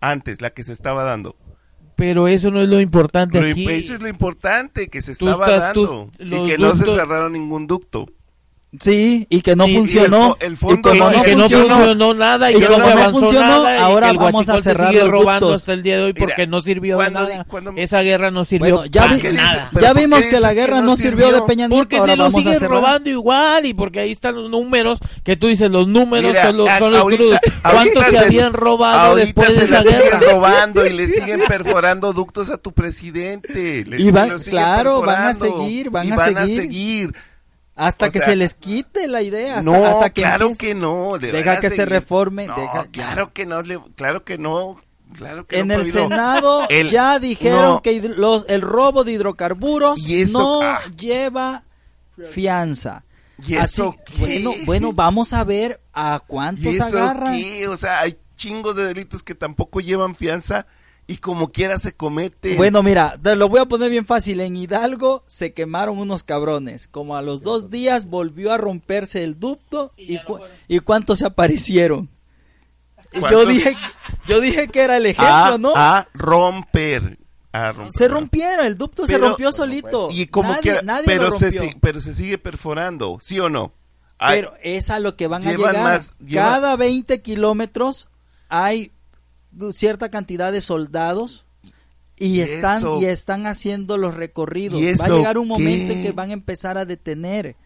Antes, la que se estaba dando. Pero eso no es lo importante aquí. imp- eso es lo importante que se estaba estás- tú- dando y que no se cerraron ningún ducto. Sí, y que no Y- y el funcionó. el y fondo como no- no, que no funcionó, funcionó nada y, y que como no funcionó, nada y ahora que vamos a cerrar los robando ductos. hasta el día de hoy porque Mira, no sirvió de nada. cuando- Esa guerra no sirvió Bueno, ya, para vi- nada. Ya ¿por qué vimos que la que guerra no no sirvió de sirvió? Peña Nieto, Porque ahora se lo vamos a siguen cerrar. robando igual y porque ahí están los números que tú dices los números Mira, son los, a- son los ahorita- crudos. ¿Cuántos se se- habían robado después de esa guerra? siguen robando y le siguen perforando ductos a tu presidente. Y claro, van a seguir, van y a van a seguir. Hasta O que sea, se les quite la idea. Hasta, no, hasta que claro empiece. que no. le Deja que se reforme, No, deja- ya. claro que no, le- claro que no. Claro que En no, el Pablo. Senado El- ya dijeron no. que los, el robo de hidrocarburos Y eso- no ah. lleva fianza. ¿Y eso Así- qué? bueno, bueno, vamos a ver a ¿Y cuántos eso agarran. qué? O sea, hay chingos de delitos que tampoco llevan fianza y como quiera se cometen. Bueno, mira, te lo voy a poner bien fácil. En Hidalgo se quemaron unos cabrones. Como a los dos días volvió a romperse el ducto y, cu- y cuántos se aparecieron. Yo dije, yo dije que era el ejemplo, a, ¿no? a romper. A romper. Se rompieron, el ducto se rompió solito. Y como nadie, quiera, nadie pero lo se, rompió. si- pero se sigue perforando, ¿sí o no? Pero es a lo que van a llegar. más- Cada 20 kilómetros hay cierta cantidad de soldados y ¿Y están eso? y están haciendo los recorridos. ¿Y Va a llegar un momento qué? en que van a empezar a detener.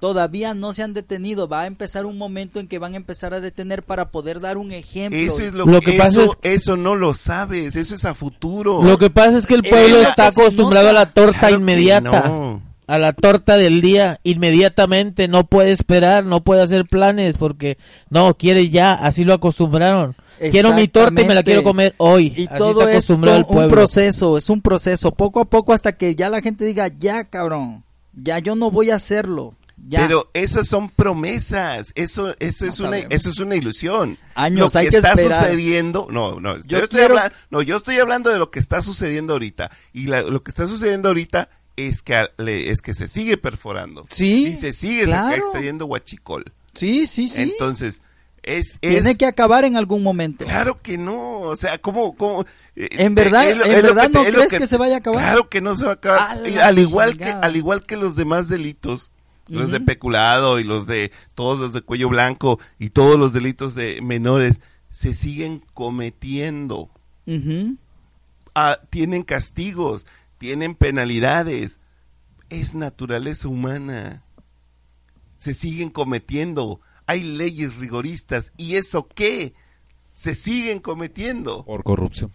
Todavía no se han detenido, va a empezar un momento en que van a empezar a detener para poder dar un ejemplo. eso es lo, Lo que, que pasa eso, es- eso no lo sabes, eso es a futuro. Lo que pasa es que el pueblo lo está acostumbrado a la torta Claro inmediata. no. A la torta del día, inmediatamente, no puede esperar, no puede hacer planes porque no, quiere ya, así lo acostumbraron. Quiero mi torta y me la quiero comer hoy. Y Así todo es un- proceso, es un proceso, poco a poco hasta que ya la gente diga, ya cabrón, ya yo no voy a hacerlo. Ya. Pero esas son promesas, eso eso es una eso es una ilusión. Años, lo hay que que está esperar. sucediendo, no, no, yo, Yo estoy quiero- habla- no, yo estoy hablando de lo que está sucediendo ahorita y la- lo que está sucediendo ahorita es que le- es que se sigue perforando. Sí, y se sigue claro. extrayendo huachicol. Sí, sí, sí. Entonces, es, Tiene que acabar en algún momento. Claro que no, o sea, ¿cómo? cómo eh, ¿En eh, verdad- es en verdad que no crees que se vaya a acabar? Claro que no se va a acabar. al igual que al igual que los demás delitos, los de peculado y los de todos los de cuello blanco y todos los delitos de menores se siguen cometiendo. Ah, tienen castigos, tienen penalidades. Es naturaleza humana. Se siguen cometiendo. Hay leyes rigoristas. ¿Y eso qué? Se siguen cometiendo. Por corrupción.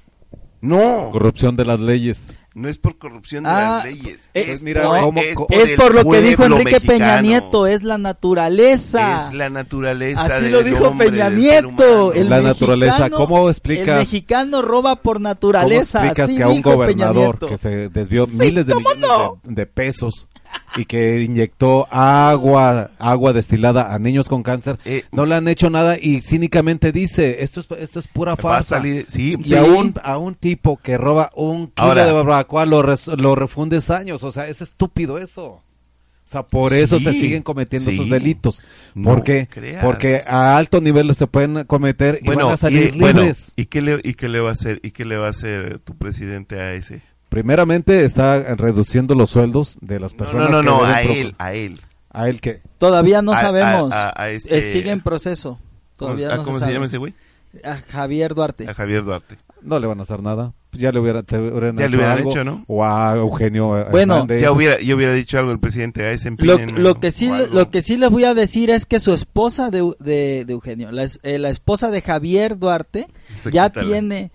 No, Corrupción de las leyes. no es por corrupción de Ah, las leyes. eh, es, mira, por, cómo- es por Es el por lo que dijo Enrique Peña. Nieto, es la naturaleza. Es la naturaleza Así del lo dijo hombre, Peña Nieto. El La naturaleza, mexicano- ¿cómo explicas- El mexicano roba por naturaleza. ¿Cómo explicas así que a un dijo Peña gobernador Nieto. que se desvió Sí, miles de ¿cómo millones no? de, de pesos y que inyectó agua, agua destilada a niños con cáncer, Eh, no le han hecho nada y cínicamente dice, esto es, esto es pura farsa. salir, sí, Y sí. a, un, a un tipo que roba un kilo Ahora- de barbacoa lo, refundes años. O sea, es estúpido eso. O sea, por eso se siguen cometiendo esos delitos. No ¿Por qué? creas. Porque a alto nivel se pueden cometer y Bueno, van a salir y, bueno, libres. ¿y qué le y qué le va a hacer y qué le va a hacer tu presidente a ese? Primeramente está reduciendo los sueldos de las No, personas. no, no, que no, deben a él, a él. A él que... Todavía no A- sabemos. a- a este- Eh, sigue en proceso. Todavía ¿Cómo, no ¿cómo se, sabe. llama ese güey? A Javier Duarte. A Javier Duarte. No le van a hacer nada. Ya le hubiera, te hubieran Ya le hecho hubieran algo. hecho, ¿no? O a Eugenio Bueno, Hernández. Ya hubiera, yo hubiera dicho algo el presidente a ese Lo, lo que sí lo que sí les voy a decir es que su esposa de, de, de Eugenio, la, eh, la esposa de Javier Duarte, Se ya tiene,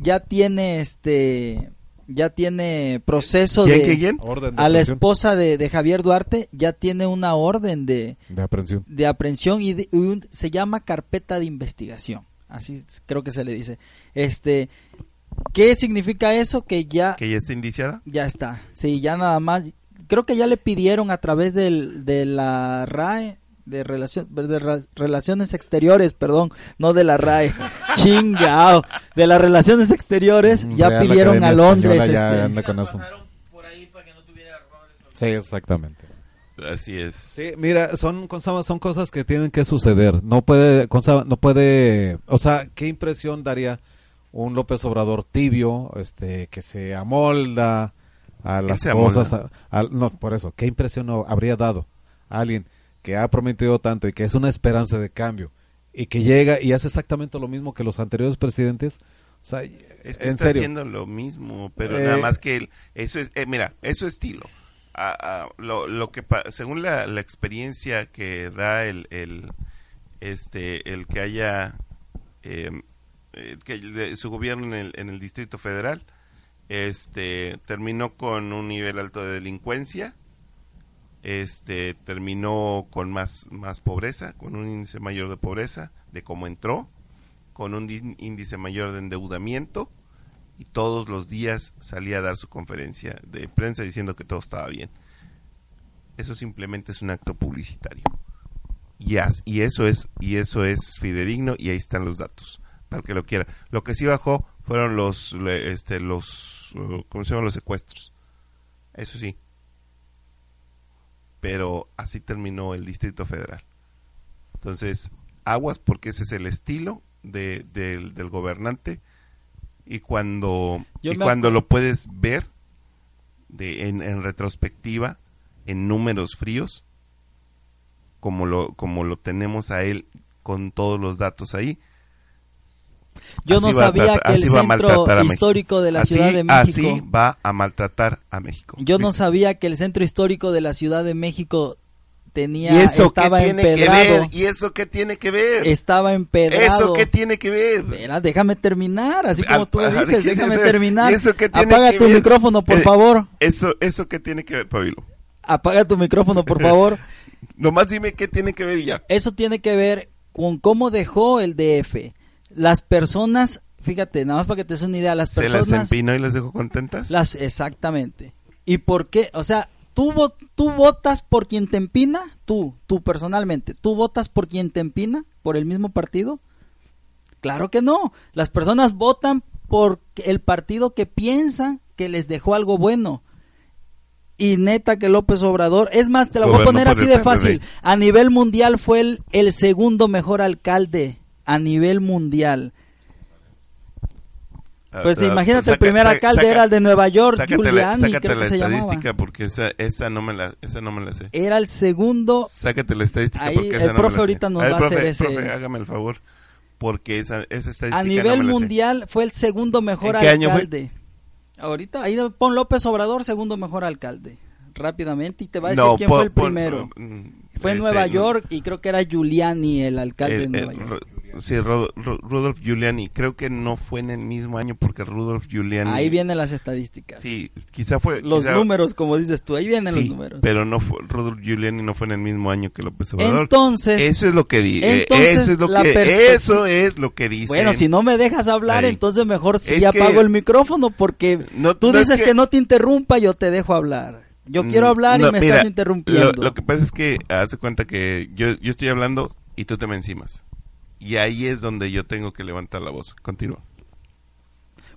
ya tiene este, ya tiene proceso ¿Quién, de quién, quién? Orden de a la aprehensión. esposa de, de Javier Duarte ya tiene una orden de, De aprehensión. de aprehensión y, de- y un- se llama carpeta de investigación. Así creo que se le dice. Este, ¿qué significa eso? Que ya Que ya está indiciada. ya está. Sí, ya nada más. Creo que ya le pidieron a través del, de la RAE, de, relación, de ra- Relaciones Exteriores, perdón, no de la RAE. Chingao. De las Relaciones Exteriores, ya Real pidieron Academia a Londres. Española ya este, anda con eso. por ahí para que no tuviera errores. Sí, exactamente. Así es. Sí, mira, son cosas, son cosas que tienen que suceder. No puede, no puede, o sea, ¿qué impresión daría un López Obrador tibio, este, que se amolda a las cosas? amolda. a- a- no, por eso, ¿qué impresión no habría dado a alguien que ha prometido tanto y que es una esperanza de cambio y que llega y hace exactamente lo mismo que los anteriores presidentes? O sea, Es que en está serio. haciendo lo mismo, pero Eh, nada más que eso es, eh, mira, eso es estilo. Ah, ah, lo, lo que según la, la experiencia que da el, el este el que haya eh, eh, que de- su gobierno en el, en el Distrito Federal este terminó con un nivel alto de delincuencia este terminó con más más pobreza con un índice mayor de pobreza de cómo entró con un di- índice mayor de endeudamiento y todos los días salía a dar su conferencia de prensa diciendo que todo estaba bien. Eso simplemente es un acto publicitario. Y, as- y eso es y eso es fidedigno y ahí están los datos para el que lo quiera. Lo que sí bajó fueron los este los ¿cómo se llaman los secuestros? Eso sí. Pero así terminó el Distrito Federal. Entonces, aguas porque ese es el estilo de, del, del gobernante y cuando Yo y cuando lo puedes ver de, en, en retrospectiva en números fríos como lo como lo tenemos a él con todos los datos ahí Yo así no sabía que el centro histórico de la así, Ciudad de México. así va a maltratar a México Yo no ¿Viste? sabía que el centro histórico de la Ciudad de México tenía y eso qué estaba tiene que empedrado. ver y eso qué tiene que ver Estaba empedrado. eso qué tiene que ver Espera, déjame terminar, así como tú lo ajá, dices, ¿qué déjame terminar. ¿Y eso qué tiene Apaga que tu ver? micrófono, por Eh, favor. eso eso qué tiene que ver Pablo Apaga tu micrófono, por favor. nomás dime qué tiene que ver y ya Eso tiene que ver con cómo dejó el DF. Las personas, fíjate, nada más para que te des una idea, las se las personas empinó y las dejó contentas las exactamente. ¿Y por qué? O sea, tú vo- tú votas por quien te empina, tú, tú personalmente, tú votas por quien te empina por el mismo partido? Claro que no. Las personas votan por el partido que piensan que les dejó algo bueno. Y neta que López Obrador, es más, te la voy a poner así de fácil. A nivel mundial fue el, el segundo mejor alcalde. A nivel mundial. Pues Ah, ah, imagínate, el saca- primer sa- alcalde saca- era el de Nueva York, sácate la, Giuliani, sácate creo la que se llamaba. estadística porque esa, esa no me la esa no me la sé Era el segundo sácate la estadística Ahí porque esa el no me profe la sé. ahorita nos ver, va a profe, hacer ese- profe, hágame el favor porque esa, esa estadística a no nivel me la sé. mundial fue el segundo mejor ¿En qué año fue? alcalde. Ahorita ahí pon López Obrador segundo mejor alcalde. Rápidamente y te va a decir No, quién pon- fue el primero. mm, fue en este, Nueva no, York y creo que era Giuliani el alcalde el- de el- Nueva York. Sí, Ro- Ru- Rudolf Giuliani creo que no fue en el mismo año porque Rudolf Giuliani Ahí vienen las estadísticas. sí quizá fue los quizá- números, como dices tú, ahí vienen los números. pero no fue Rudolf Giuliani no fue en el mismo año que López Obrador Entonces, eso es lo que di eh, entonces, eso es lo que eso es lo que dice bueno, si no me dejas hablar, Ahí. entonces mejor si Es apago que- el micrófono porque No- tú no es dices que- que... no te interrumpa, yo te dejo hablar. Yo quiero Mm, hablar no, y me mira, estás interrumpiendo. Lo, lo que pasa es que hace cuenta que yo, yo estoy hablando y tú te me encimas. Y ahí es donde yo tengo que levantar la voz. Continúa.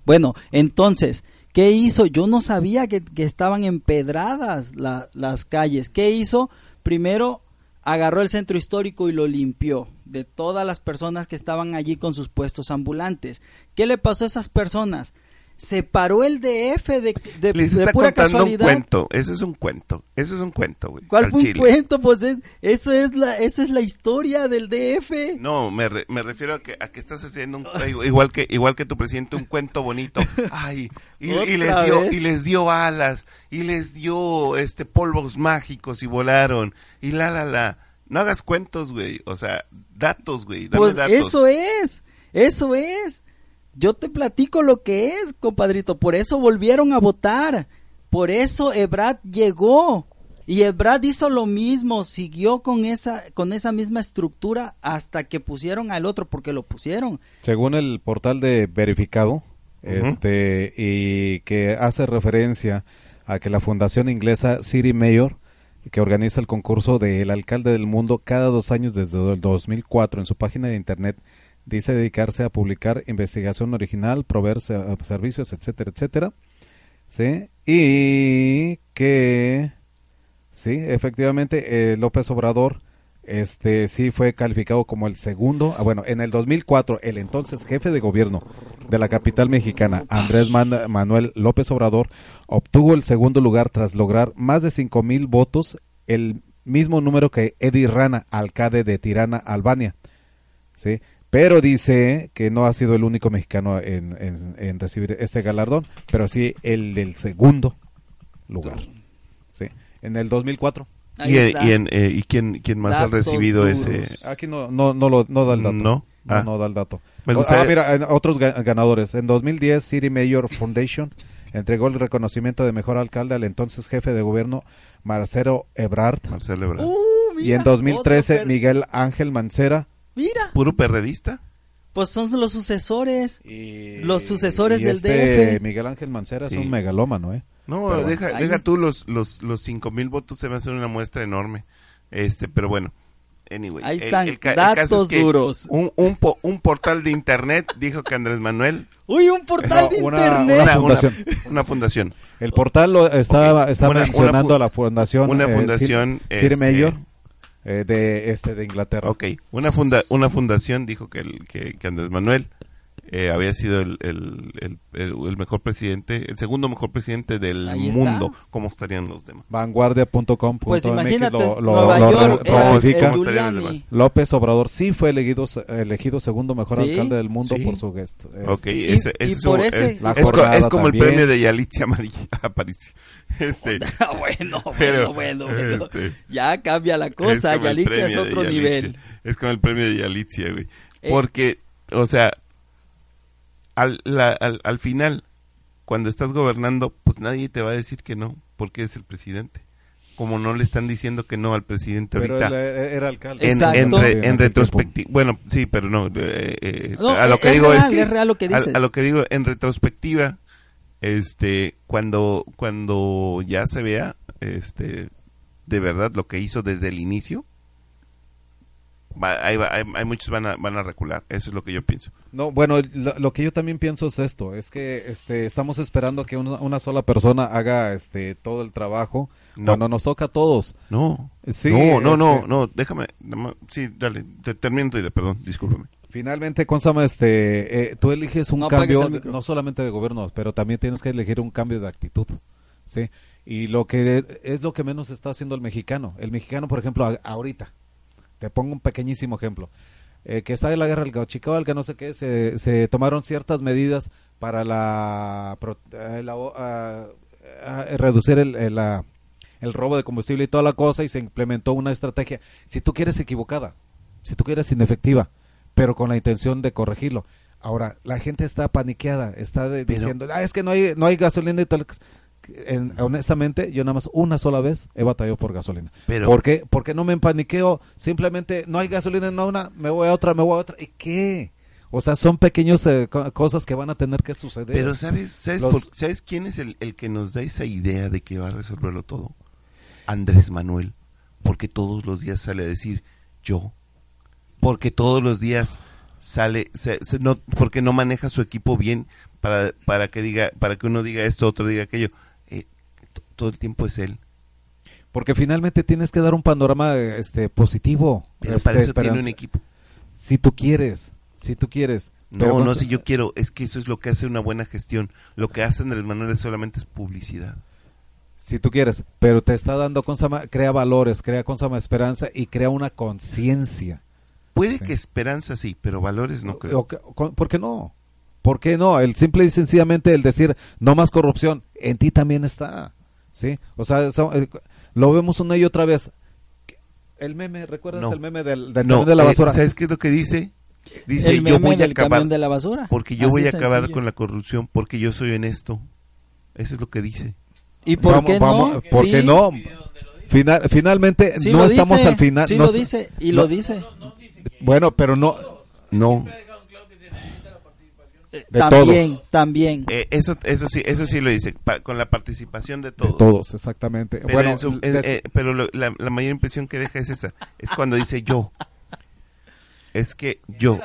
Bueno, entonces, ¿qué hizo? Yo no sabía que, estaban empedradas la- las calles. ¿Qué hizo? Primero agarró el centro histórico y lo limpió de todas las personas que estaban allí con sus puestos ambulantes. ¿Qué le pasó a esas personas? Se paró el DF de, de- Les de está pura contando un casualidad. cuento. Eso es un cuento. Eso es un cuento, güey. ¿Cuál fue un chile. cuento? Pues es- eso es la, esa es la historia del DF. No, me, re- me refiero a que, a que estás haciendo un, igual que igual que tu presidente un cuento bonito. Ay, y, y ¿Otra les dio vez? y les dio alas y les dio este polvos mágicos y volaron y la la la. No hagas cuentos, güey. O sea, datos, güey. Dame Pues datos. eso es, eso es. Yo te platico lo que es, compadrito. Por eso volvieron a votar. Por eso Ebrad llegó. Y Ebrad hizo lo mismo, siguió con esa, con esa misma estructura hasta que pusieron al otro, porque lo pusieron. Según el portal de verificado, este y que hace referencia a que la fundación inglesa City Mayor que organiza el concurso del alcalde del mundo cada dos años desde el 2004 en su página de internet dice dedicarse a publicar investigación original, proveer se- servicios, etcétera, etcétera. ¿Sí? Y que sí, efectivamente eh, López Obrador este sí fue calificado como el segundo, ah, bueno, en el 2004 el entonces jefe de gobierno de la capital mexicana, Andrés Man- Manuel López Obrador, obtuvo el segundo lugar tras lograr más de cinco mil votos, el mismo número que Eddie Rana, alcalde de Tirana, Albania. ¿sí? Pero dice que no ha sido el único mexicano en, en- en recibir este galardón, pero sí el del segundo lugar. ¿sí? En el 2004. Ahí ¿Y, y en- eh, ¿y quién, quién más ha Datos recibido duros. ese? Aquí no, no, no, lo, no da el dato. No. Ah. no da el dato. Me O- gustaría- Ah, mira, en otros ga- ganadores. En 2010, City Mayor Foundation entregó el reconocimiento de mejor alcalde al entonces jefe de gobierno Marcelo Ebrard. Marcelo Ebrard. Uh, y mira, en 2013, otro per- Miguel Ángel Mancera. Mira, ¿Puro perredista? pues son los sucesores. Y, Los sucesores y del este DF. Miguel Ángel Mancera Sí. es un megalómano, ¿eh? No, Pero deja, Ahí deja es- tú los, los, los cinco mil votos, se va a hacer una muestra enorme. Este, pero bueno. Anyway, Ahí están, el ca- el caso datos es que duros. Un, un, po- un portal de internet dijo que Andrés Manuel, Uy, un portal de una- internet. una fundación. una fundación, El portal lo está Una- mencionando a la fundación. una eh, fundación, City, City este- Mayor eh, de, este, de Inglaterra. ok, una, funda, una fundación dijo que, el, que, que Andrés Manuel eh, había sido el, el, el, el- el mejor presidente, el segundo mejor presidente del mundo. ¿Cómo estarían los demás? Vanguardia.com. Pues imagínate, lo, lo- Nueva lo York re- era ratifica. el ¿Cómo estarían los Giuliani. demás? López Obrador sí fue elegido, elegido segundo mejor ¿Sí? alcalde del mundo Sí. por su gest. Ok, Y- ese, y por ese- es, La es co- es como también. el premio de Yalitza Aparicio. Este, Ah, bueno, bueno, Pero, bueno, bueno. este, Ya cambia la cosa, Yalitza es otro nivel. Es como el premio de Yalitza, güey. Eh. Porque, o sea, al, la- al, al final, cuando estás gobernando, pues nadie te va a decir que no, porque es el presidente. Como no le están diciendo que no al presidente Pero ahorita. eh, era alcalde. En, Exacto. en, re- retrospectiva, bueno, sí, pero no, eh, eh, No, a lo es que digo real, es que es real lo que a-. A, lo que digo en retrospectiva, este, cuando cuando ya se vea, este, de verdad lo que hizo desde el inicio, va- hay, hay muchos van a van a recular, eso es lo que yo pienso. No, bueno, lo, lo que yo también pienso es esto, es que este, estamos esperando que una, una sola persona haga este, todo el trabajo No. cuando nos toca a todos. No, Sí, no, no, no, este- no, déjame, sí, dale, te termino tu idea, perdón, discúlpame. Finalmente, Consama, este, eh, tú eliges un No cambio, no solamente de gobierno, pero también tienes que elegir un cambio de actitud, ¿sí? Y lo que es lo que menos está haciendo el mexicano. El mexicano, por ejemplo, a- ahorita, te pongo un pequeñísimo ejemplo, eh, que está en la guerra del Gauchical, que no sé qué, se, se tomaron ciertas medidas para la, pro- eh, la- ah, ah, reducir el, el, la- el robo de combustible y toda la cosa y se implementó una estrategia, si tú quieres equivocada, si tú quieres inefectiva, pero con la intención de corregirlo. Ahora, la gente está paniqueada, está de- diciendo, ah, es que no hay, no hay gasolina y tal. En- honestamente, yo nada más una sola vez he batallado por gasolina. Pero- ¿Por qué? Porque no me empaniqueo, simplemente no hay gasolina en una, me voy a otra, me voy a otra. ¿Y qué? O sea, son pequeñas cosas que van a tener que suceder. Pero ¿sabes, sabes, Los- por- ¿sabes quién es el, el que nos da esa idea de que va a resolverlo todo? Andrés Manuel. Porque todos los días sale a decir yo. Porque todos los días sale, se- se- no, porque no maneja su equipo bien para, para que diga, para que uno diga esto, otro diga aquello. Todo el tiempo es él. Porque finalmente tienes que dar un panorama este positivo. Pero este, para eso tiene un equipo. Si tú quieres, si tú quieres. No, no, si yo quiero, es que eso es lo que hace una buena gestión. Lo que hace Andrés Manuel es solamente es publicidad. Si tú quieres, pero te está dando, ¿cómo se llama? crea valores, crea ¿cómo se llama? esperanza y crea una conciencia. Puede Sí. que esperanza sí, pero valores no creo. ¿Por qué no? ¿Por qué no? El simple y sencillamente el decir no más corrupción, en ti también está. ¿Sí? O sea, eh, lo vemos una y otra vez. El meme, ¿recuerdas No. el meme del, del No, camión de la eh, basura? ¿Sabes qué es lo que dice? Dice, el yo meme voy a acabar, de la basura. porque yo Así voy a acabar sencillo. con la corrupción, porque yo soy honesto. Eso es lo que dice. ¿Y por Vamos- qué vamos- no? ¿Por Sí, qué no? Final- finalmente sí no estamos dice, al final. Sí no lo dice, y no- lo dice. Bueno, pero no. No, Eh, de también, todos. también. eh, eso, eso sí, eso sí lo dice, pa- con la participación de De todos. todos, exactamente. Pero, bueno, su- eh, eh, pero lo- la, la mayor impresión que deja es esa, es cuando dice yo. Es que yo.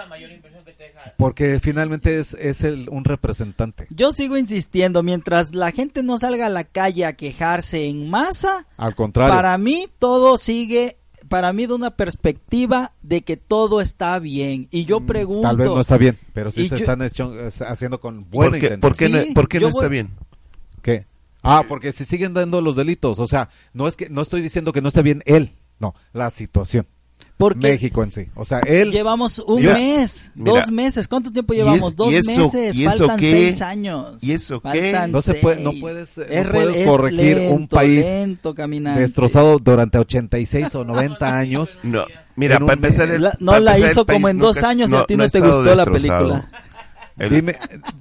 porque finalmente es, es el, un representante. Yo sigo insistiendo, mientras la gente no salga a la calle a quejarse en masa, Al contrario. para mí todo sigue, para mí de una perspectiva de que todo está bien. Y yo pregunto, Mm, Tal vez no está bien, pero sí se yo- están hecho- haciendo con buena ¿Por qué, intención. por qué no, Sí, por qué no yo está voy- bien? ¿Qué? Ah, porque si siguen dando los delitos, o sea, no es que no estoy diciendo que no esté bien él, no, la situación. Porque México en sí. O sea, él llevamos un Mira, mes, mira. dos meses, ¿cuánto tiempo ¿Y llevamos? es- dos eso- meses, faltan qué? seis años. ¿Y eso qué? Faltan No se puede- no puedes, Es no puedes es corregir un lento, país lento, caminante. destrozado durante 86 o 90 años. No, mira, un para empezar... el- La- no para la hizo el país como en nunca- dos años y a ti no te gustó la destrozado. película. El- Dime,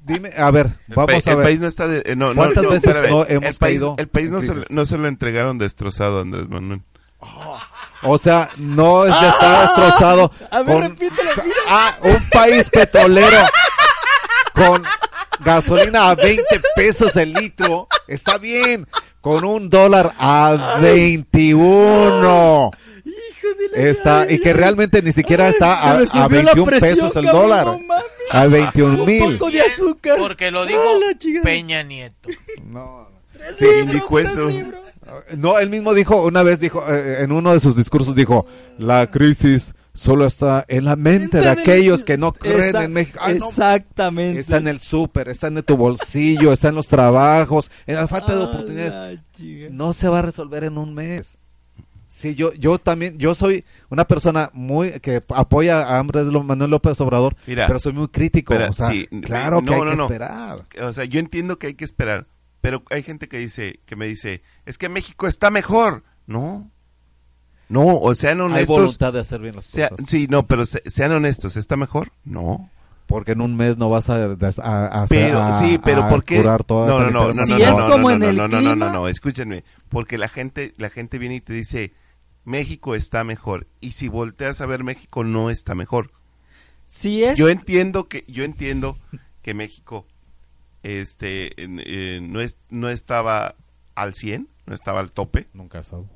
dime, a ver, el vamos a el ver. país no está... de- eh, no, no, ¿Cuántas no, veces no hemos el país, caído el país no, se, no se lo entregaron destrozado a Andrés Manuel. O sea, no es de estar destrozado. A ver, con- repítelo, mira. Ah, un país petrolero con gasolina a 20 pesos el litro. Está bien. Con un dólar a 21. Está, y que realmente ni siquiera está a, a subió la 21 presión, pesos el cabrón, dólar. mames. A 21 Un mil. poco de azúcar. Porque lo dijo Ah, la. Peña Nieto. No, Tres Sí, libros, tres libros. No, él mismo dijo, una vez dijo, eh, en uno de sus discursos dijo, la crisis solo está en la mente de aquellos que no creen Exact- en México. Ay, no, Exactamente. Está en el súper, está en tu bolsillo, está en los trabajos, en la falta de Ah, oportunidades. No se va a resolver en un mes. Sí, yo, yo también, yo soy una persona muy que apoya a Andrés Manuel López Obrador, Mira, pero soy muy crítico. o sea, sí, claro no, que hay no, que no. esperar. O sea, yo entiendo que hay que esperar, pero hay gente que dice, que me dice, es que México está mejor. No, no, o sean Hay honestos. voluntad de hacer bien las sea- cosas. sí, no, pero se- sean honestos, ¿está mejor? No. Porque en un mes no vas a, a, a- Pero, a- sí, pero a ¿por qué? curar toda no, no, no, no, no. Si no, es no, como no, en no, el no, no, no, no, clima. no, escúchenme, porque la gente, la gente viene y te dice, México está mejor, y si volteas a ver México no está mejor. Si es Yo entiendo que, yo entiendo que México, este, eh, no es, no estaba al 100, no estaba al tope, Nunca has estado.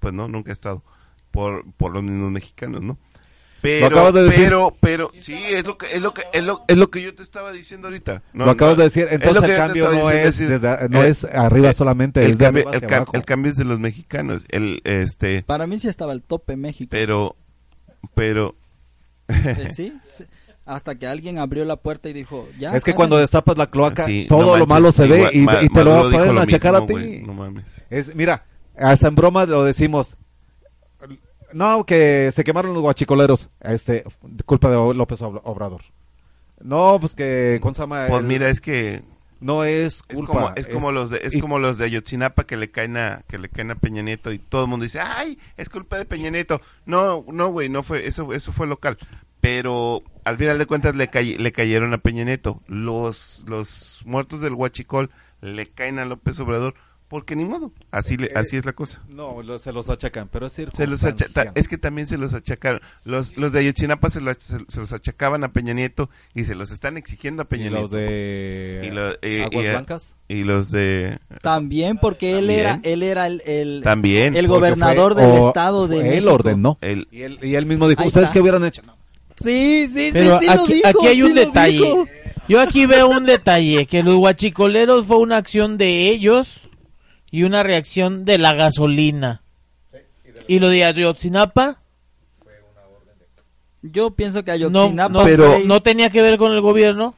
pues no, nunca ha estado, por, por los mismos mexicanos, ¿no? Pero, acabas de decir. pero, pero, sí, es lo que, es lo que, es lo, es lo que yo te estaba diciendo ahorita. No, lo acabas no, de decir, es entonces lo el cambio no es, desde- no eh, es arriba solamente, el es de cambio, arriba el, hacia abajo. el cambio es de los mexicanos, el, este, Para mí sí estaba el tope México. pero, pero, Eh, sí, sí. Hasta que alguien abrió la puerta y dijo, ya. es que pásenle. cuando destapas la cloaca, sí, todo no lo malo se ve y, te lo pueden lo achacar a ti. no mames. Es, mira, hasta en broma lo decimos. No, que se quemaron los guachicoleros. Este, culpa de López Ob- Obrador. No, pues que, ¿cómo se llama? Pues El- mira, es que no es es culpa. como, es como los de, es y- como los de Ayotzinapa que le caen a, que le caen a Peña Nieto y todo el mundo dice, ay, es culpa de Peña Nieto. No, no, güey, no fue, eso, eso fue local. Pero al final de cuentas le, cay- le cayeron a Peña Nieto. Los, los muertos del Huachicol le caen a López Obrador Porque ni modo, así, le- Eh, así es la cosa. No, lo- se los achacan, pero es Se los acha- circunstancial. ta- es que también se los achacaron. Los, los de Ayotzinapa se, lo- se- se los achacaban a Peña Nieto y se los están exigiendo a Peña y Nieto. los de Y lo- Aguas y- Blancas. Y los de... También porque él era él era el el, También. el gobernador fue- del o- estado de Él México. ordenó. El, Y él, y él mismo dijo, Ahí ¿ustedes está. qué hubieran hecho? No. Sí, sí, Pero sí, sí lo aquí, dijo, aquí hay sí un lo detalle. dijo. Yo aquí veo un detalle, que los guachicoleros fue una acción de ellos y una reacción de la gasolina. Y lo de Ayotzinapa Yo pienso que no, Ayotzinapa no, Pero- fue- no tenía que ver con el gobierno.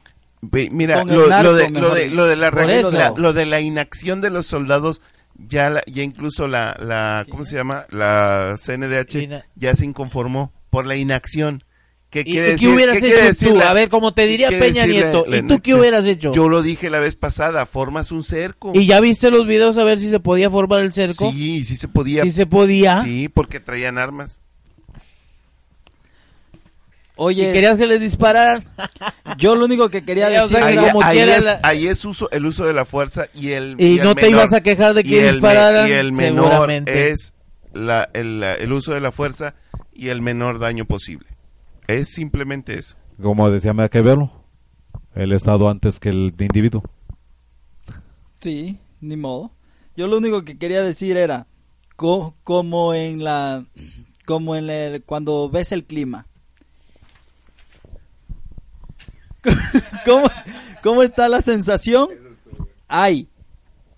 Mira, lo, narco, lo de, lo, de, lo de la, lo de la inacción de los soldados, ya, la- ya incluso la, la, ¿cómo se llama? La CNDH Ina- ya se inconformó por la inacción. ¿Qué ¿Y, quiere y qué decir? hubieras ¿Qué hecho decir tú? A ver, como te diría qué Peña decir la- Nieto, ¿y tú qué hubieras hecho? Yo lo dije la vez pasada, formas un cerco. ¿Y ya viste los videos a ver si se podía formar el cerco? Sí, sí se podía. Si se podía. Sí, porque traían armas. ¿Y Oye, querías que les dispararan? yo lo único que quería Sí, o decir Ahí, que como ahí quiera es, la- ahí es uso, el uso de la fuerza y el Y el no te menor- ibas a quejar de que y el me- dispararan, y el menor seguramente. es la, el, el uso de la fuerza y el menor daño posible. Es simplemente eso. Como decía Maquiavelo, el Estado antes que el individuo. Sí, ni modo. Yo lo único que quería decir era co- como en la como en el cuando ves el clima. ¿Cómo, cómo está la sensación? Hay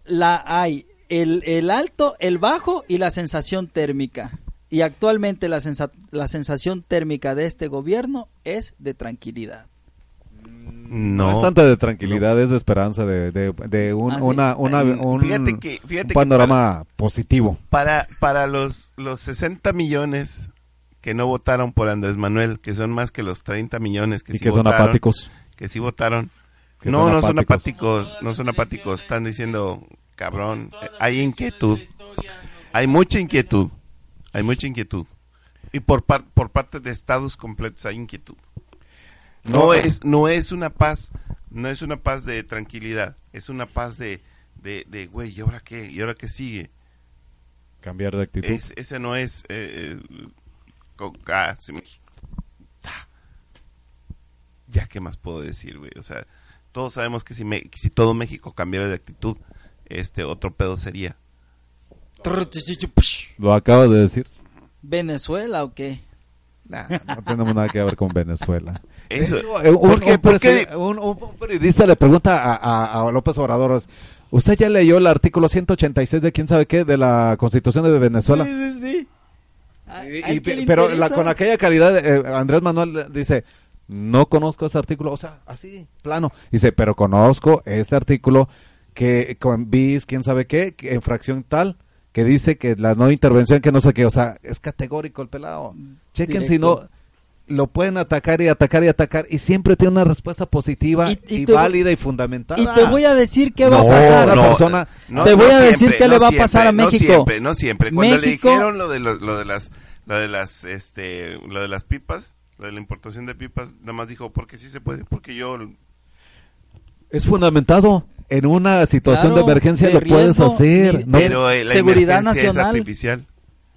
la hay el, el alto, el bajo y la sensación térmica. Y actualmente la, sensa- la sensación térmica de este gobierno es de tranquilidad. No, No, es tanta de tranquilidad, es de esperanza, de, de, de un, Ah, sí. una, una- Mm, un, fíjate que- fíjate un que panorama positivo. para, para los, los 60 millones que no votaron por Andrés Manuel, que son más que los 30 millones que y sí que son votaron, apáticos. que sí votaron. Que no, son no son apáticos. no son apáticos, están diciendo, cabrón, hay inquietud, hay mucha inquietud, hay mucha inquietud. Y por, par- por parte de estados completos hay inquietud. No, es no es una paz, no es una paz de tranquilidad, es una paz de de de güey, ¿y ahora qué? ¿Y ahora qué sigue? Cambiar de actitud. Es, ese no es eh, eh, co- ah, me- Ah. Ya qué más puedo decir, güey, o sea, todos sabemos que si me- si todo México cambiara de actitud, este otro pedo sería. Lo acabas de decir. ¿Venezuela o qué? Nah, no tenemos nada que ver con Venezuela. Eso. Eh, un, ¿Por qué? un ¿Por qué? presi- un- un periodista le pregunta a, a- a López Obrador, ¿usted ya leyó el artículo 186 de quién sabe qué de la Constitución de Venezuela? Sí, sí, sí. A- Y- pero la- con aquella calidad, eh, Andrés Manuel dice, no conozco ese artículo, o sea, así, plano. Dice, pero conozco este artículo que con bis, quién sabe qué, que en fracción tal, que dice que la no intervención, que no sé qué, o sea, es categórico el pelado. Chequen si no, lo pueden atacar y atacar y atacar, y siempre tiene una respuesta positiva Y- y, y te voy- válida y fundamentada. Y te voy a decir qué va a No, pasar. la persona- Te voy a decir qué le va a pasar a No México. siempre, no siempre. Cuando México- le dijeron lo de, los- lo de las, lo de las, este, lo de las pipas, lo de la importación de pipas, nada más dijo, porque sí se puede, porque yo, Es fundamentado. En una situación Claro, de emergencia de lo puedes hacer. y- No- pero eh, la seguridad emergencia es nacional. artificial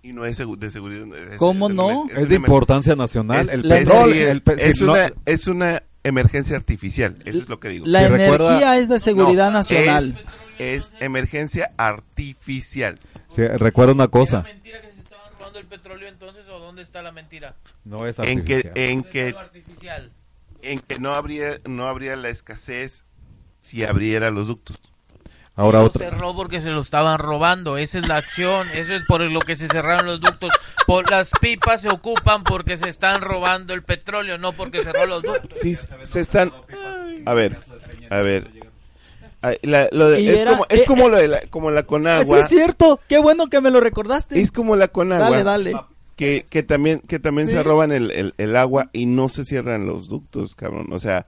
y no es segu- de seguridad. es- ¿Cómo es no? es una de importancia nacional. es- el petróleo, sí, el pe- es si no- una, es una emergencia artificial, eso es lo que digo. La Si energía recuerda- es de seguridad No, nacional. Es, es emergencia artificial. si recuerda una cosa. mentira que se estaban robando el petróleo entonces o dónde está la mentira? No es En que, artificial. en que artificial. en que no habría no habría la escasez si abriera los ductos. Ahora Lo otra. cerró porque se lo estaban robando. Esa es la acción. Eso es por lo que se cerraron los ductos. Por las pipas se ocupan porque se están robando el petróleo, no porque cerró los ductos. Sí, se están a ver, a ver. La- lo de- es era- como es eh, como lo de la, como la Sí, Conagua. es cierto. Qué bueno que me lo recordaste. Es como la Conagua. Dale, dale. Que, que también que también Sí. se roban el, el, el agua y no se cierran los ductos, cabrón. O sea,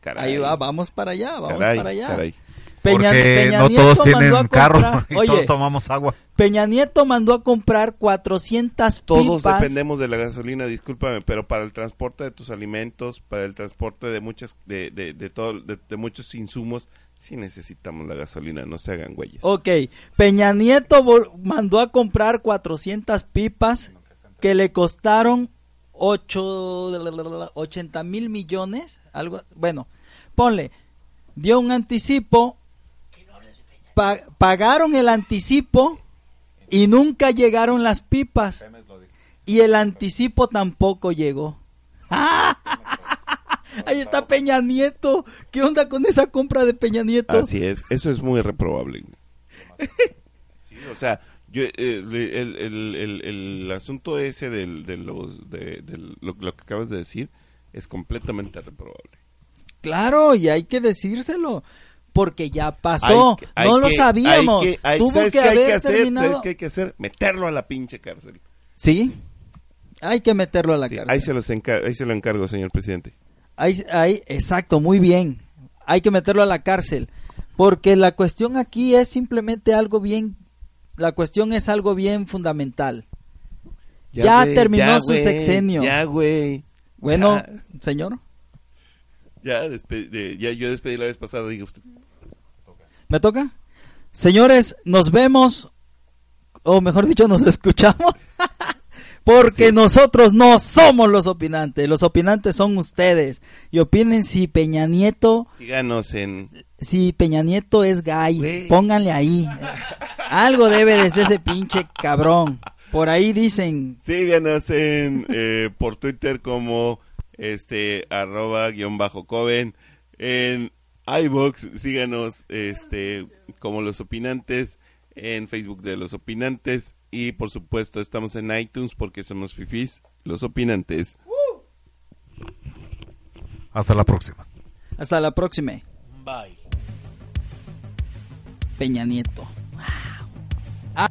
caray. Ahí va, vamos para allá, vamos caray, para allá. caray. Peña, Porque Peña no Nieto todos mandó tienen a carro comprar- y Oye, todos tomamos agua. Peña Nieto mandó a comprar 400 Todos pipas. dependemos de la gasolina, discúlpame, pero para el transporte de tus alimentos, para el transporte de muchas, de, de, de todo, de, de muchos insumos, Sí necesitamos la gasolina, no se hagan güeyes. Ok, Peña Nieto mandó a comprar 400 pipas que le costaron 8, 80 mil millones, algo, bueno, ponle, dio un anticipo, pa- pagaron el anticipo y nunca llegaron las pipas y el anticipo tampoco llegó. Ahí está Peña Nieto. ¿Qué onda con esa compra de Peña Nieto? Así es, eso es muy reprobable. Sí, o sea, yo, eh, el, el, el, asunto ese del, de, los, de, del- lo, lo que acabas de decir es completamente reprobable. Claro, y hay que decírselo. Porque ya pasó. Hay que- hay no lo sabíamos. hay que- hay- Tuvo ¿sabes que hay haber hacer? terminado. ¿Sabes qué hay que hacer? Meterlo a la pinche cárcel. Sí. Hay que meterlo a la Sí, cárcel. ahí, se los ahí se lo encargo, señor presidente. Ahí, ahí- exacto, muy bien. Hay que meterlo a la cárcel. Porque la cuestión aquí es simplemente algo bien. La cuestión es algo bien fundamental. Ya terminó su sexenio. Ya, güey. Bueno, Ya. señor, Ya, ya yo despedí la vez pasada, diga usted. ¿me toca? Señores, nos vemos. O mejor dicho, nos escuchamos. Porque Sí. nosotros no somos los opinantes. Los opinantes son ustedes. Y opinen si Peña Nieto Síganos en... si Peña Nieto es gay, pónganle ahí. Algo debe de ser ese pinche cabrón. Por ahí dicen, Síganos en eh, por Twitter como este arroba guion bajo coven en iBox síganos este como los opinantes en Facebook de los opinantes y por supuesto estamos en iTunes porque somos fifis los opinantes Hasta la próxima. hasta la próxima, Bye. Peña Nieto. Wow. Ah.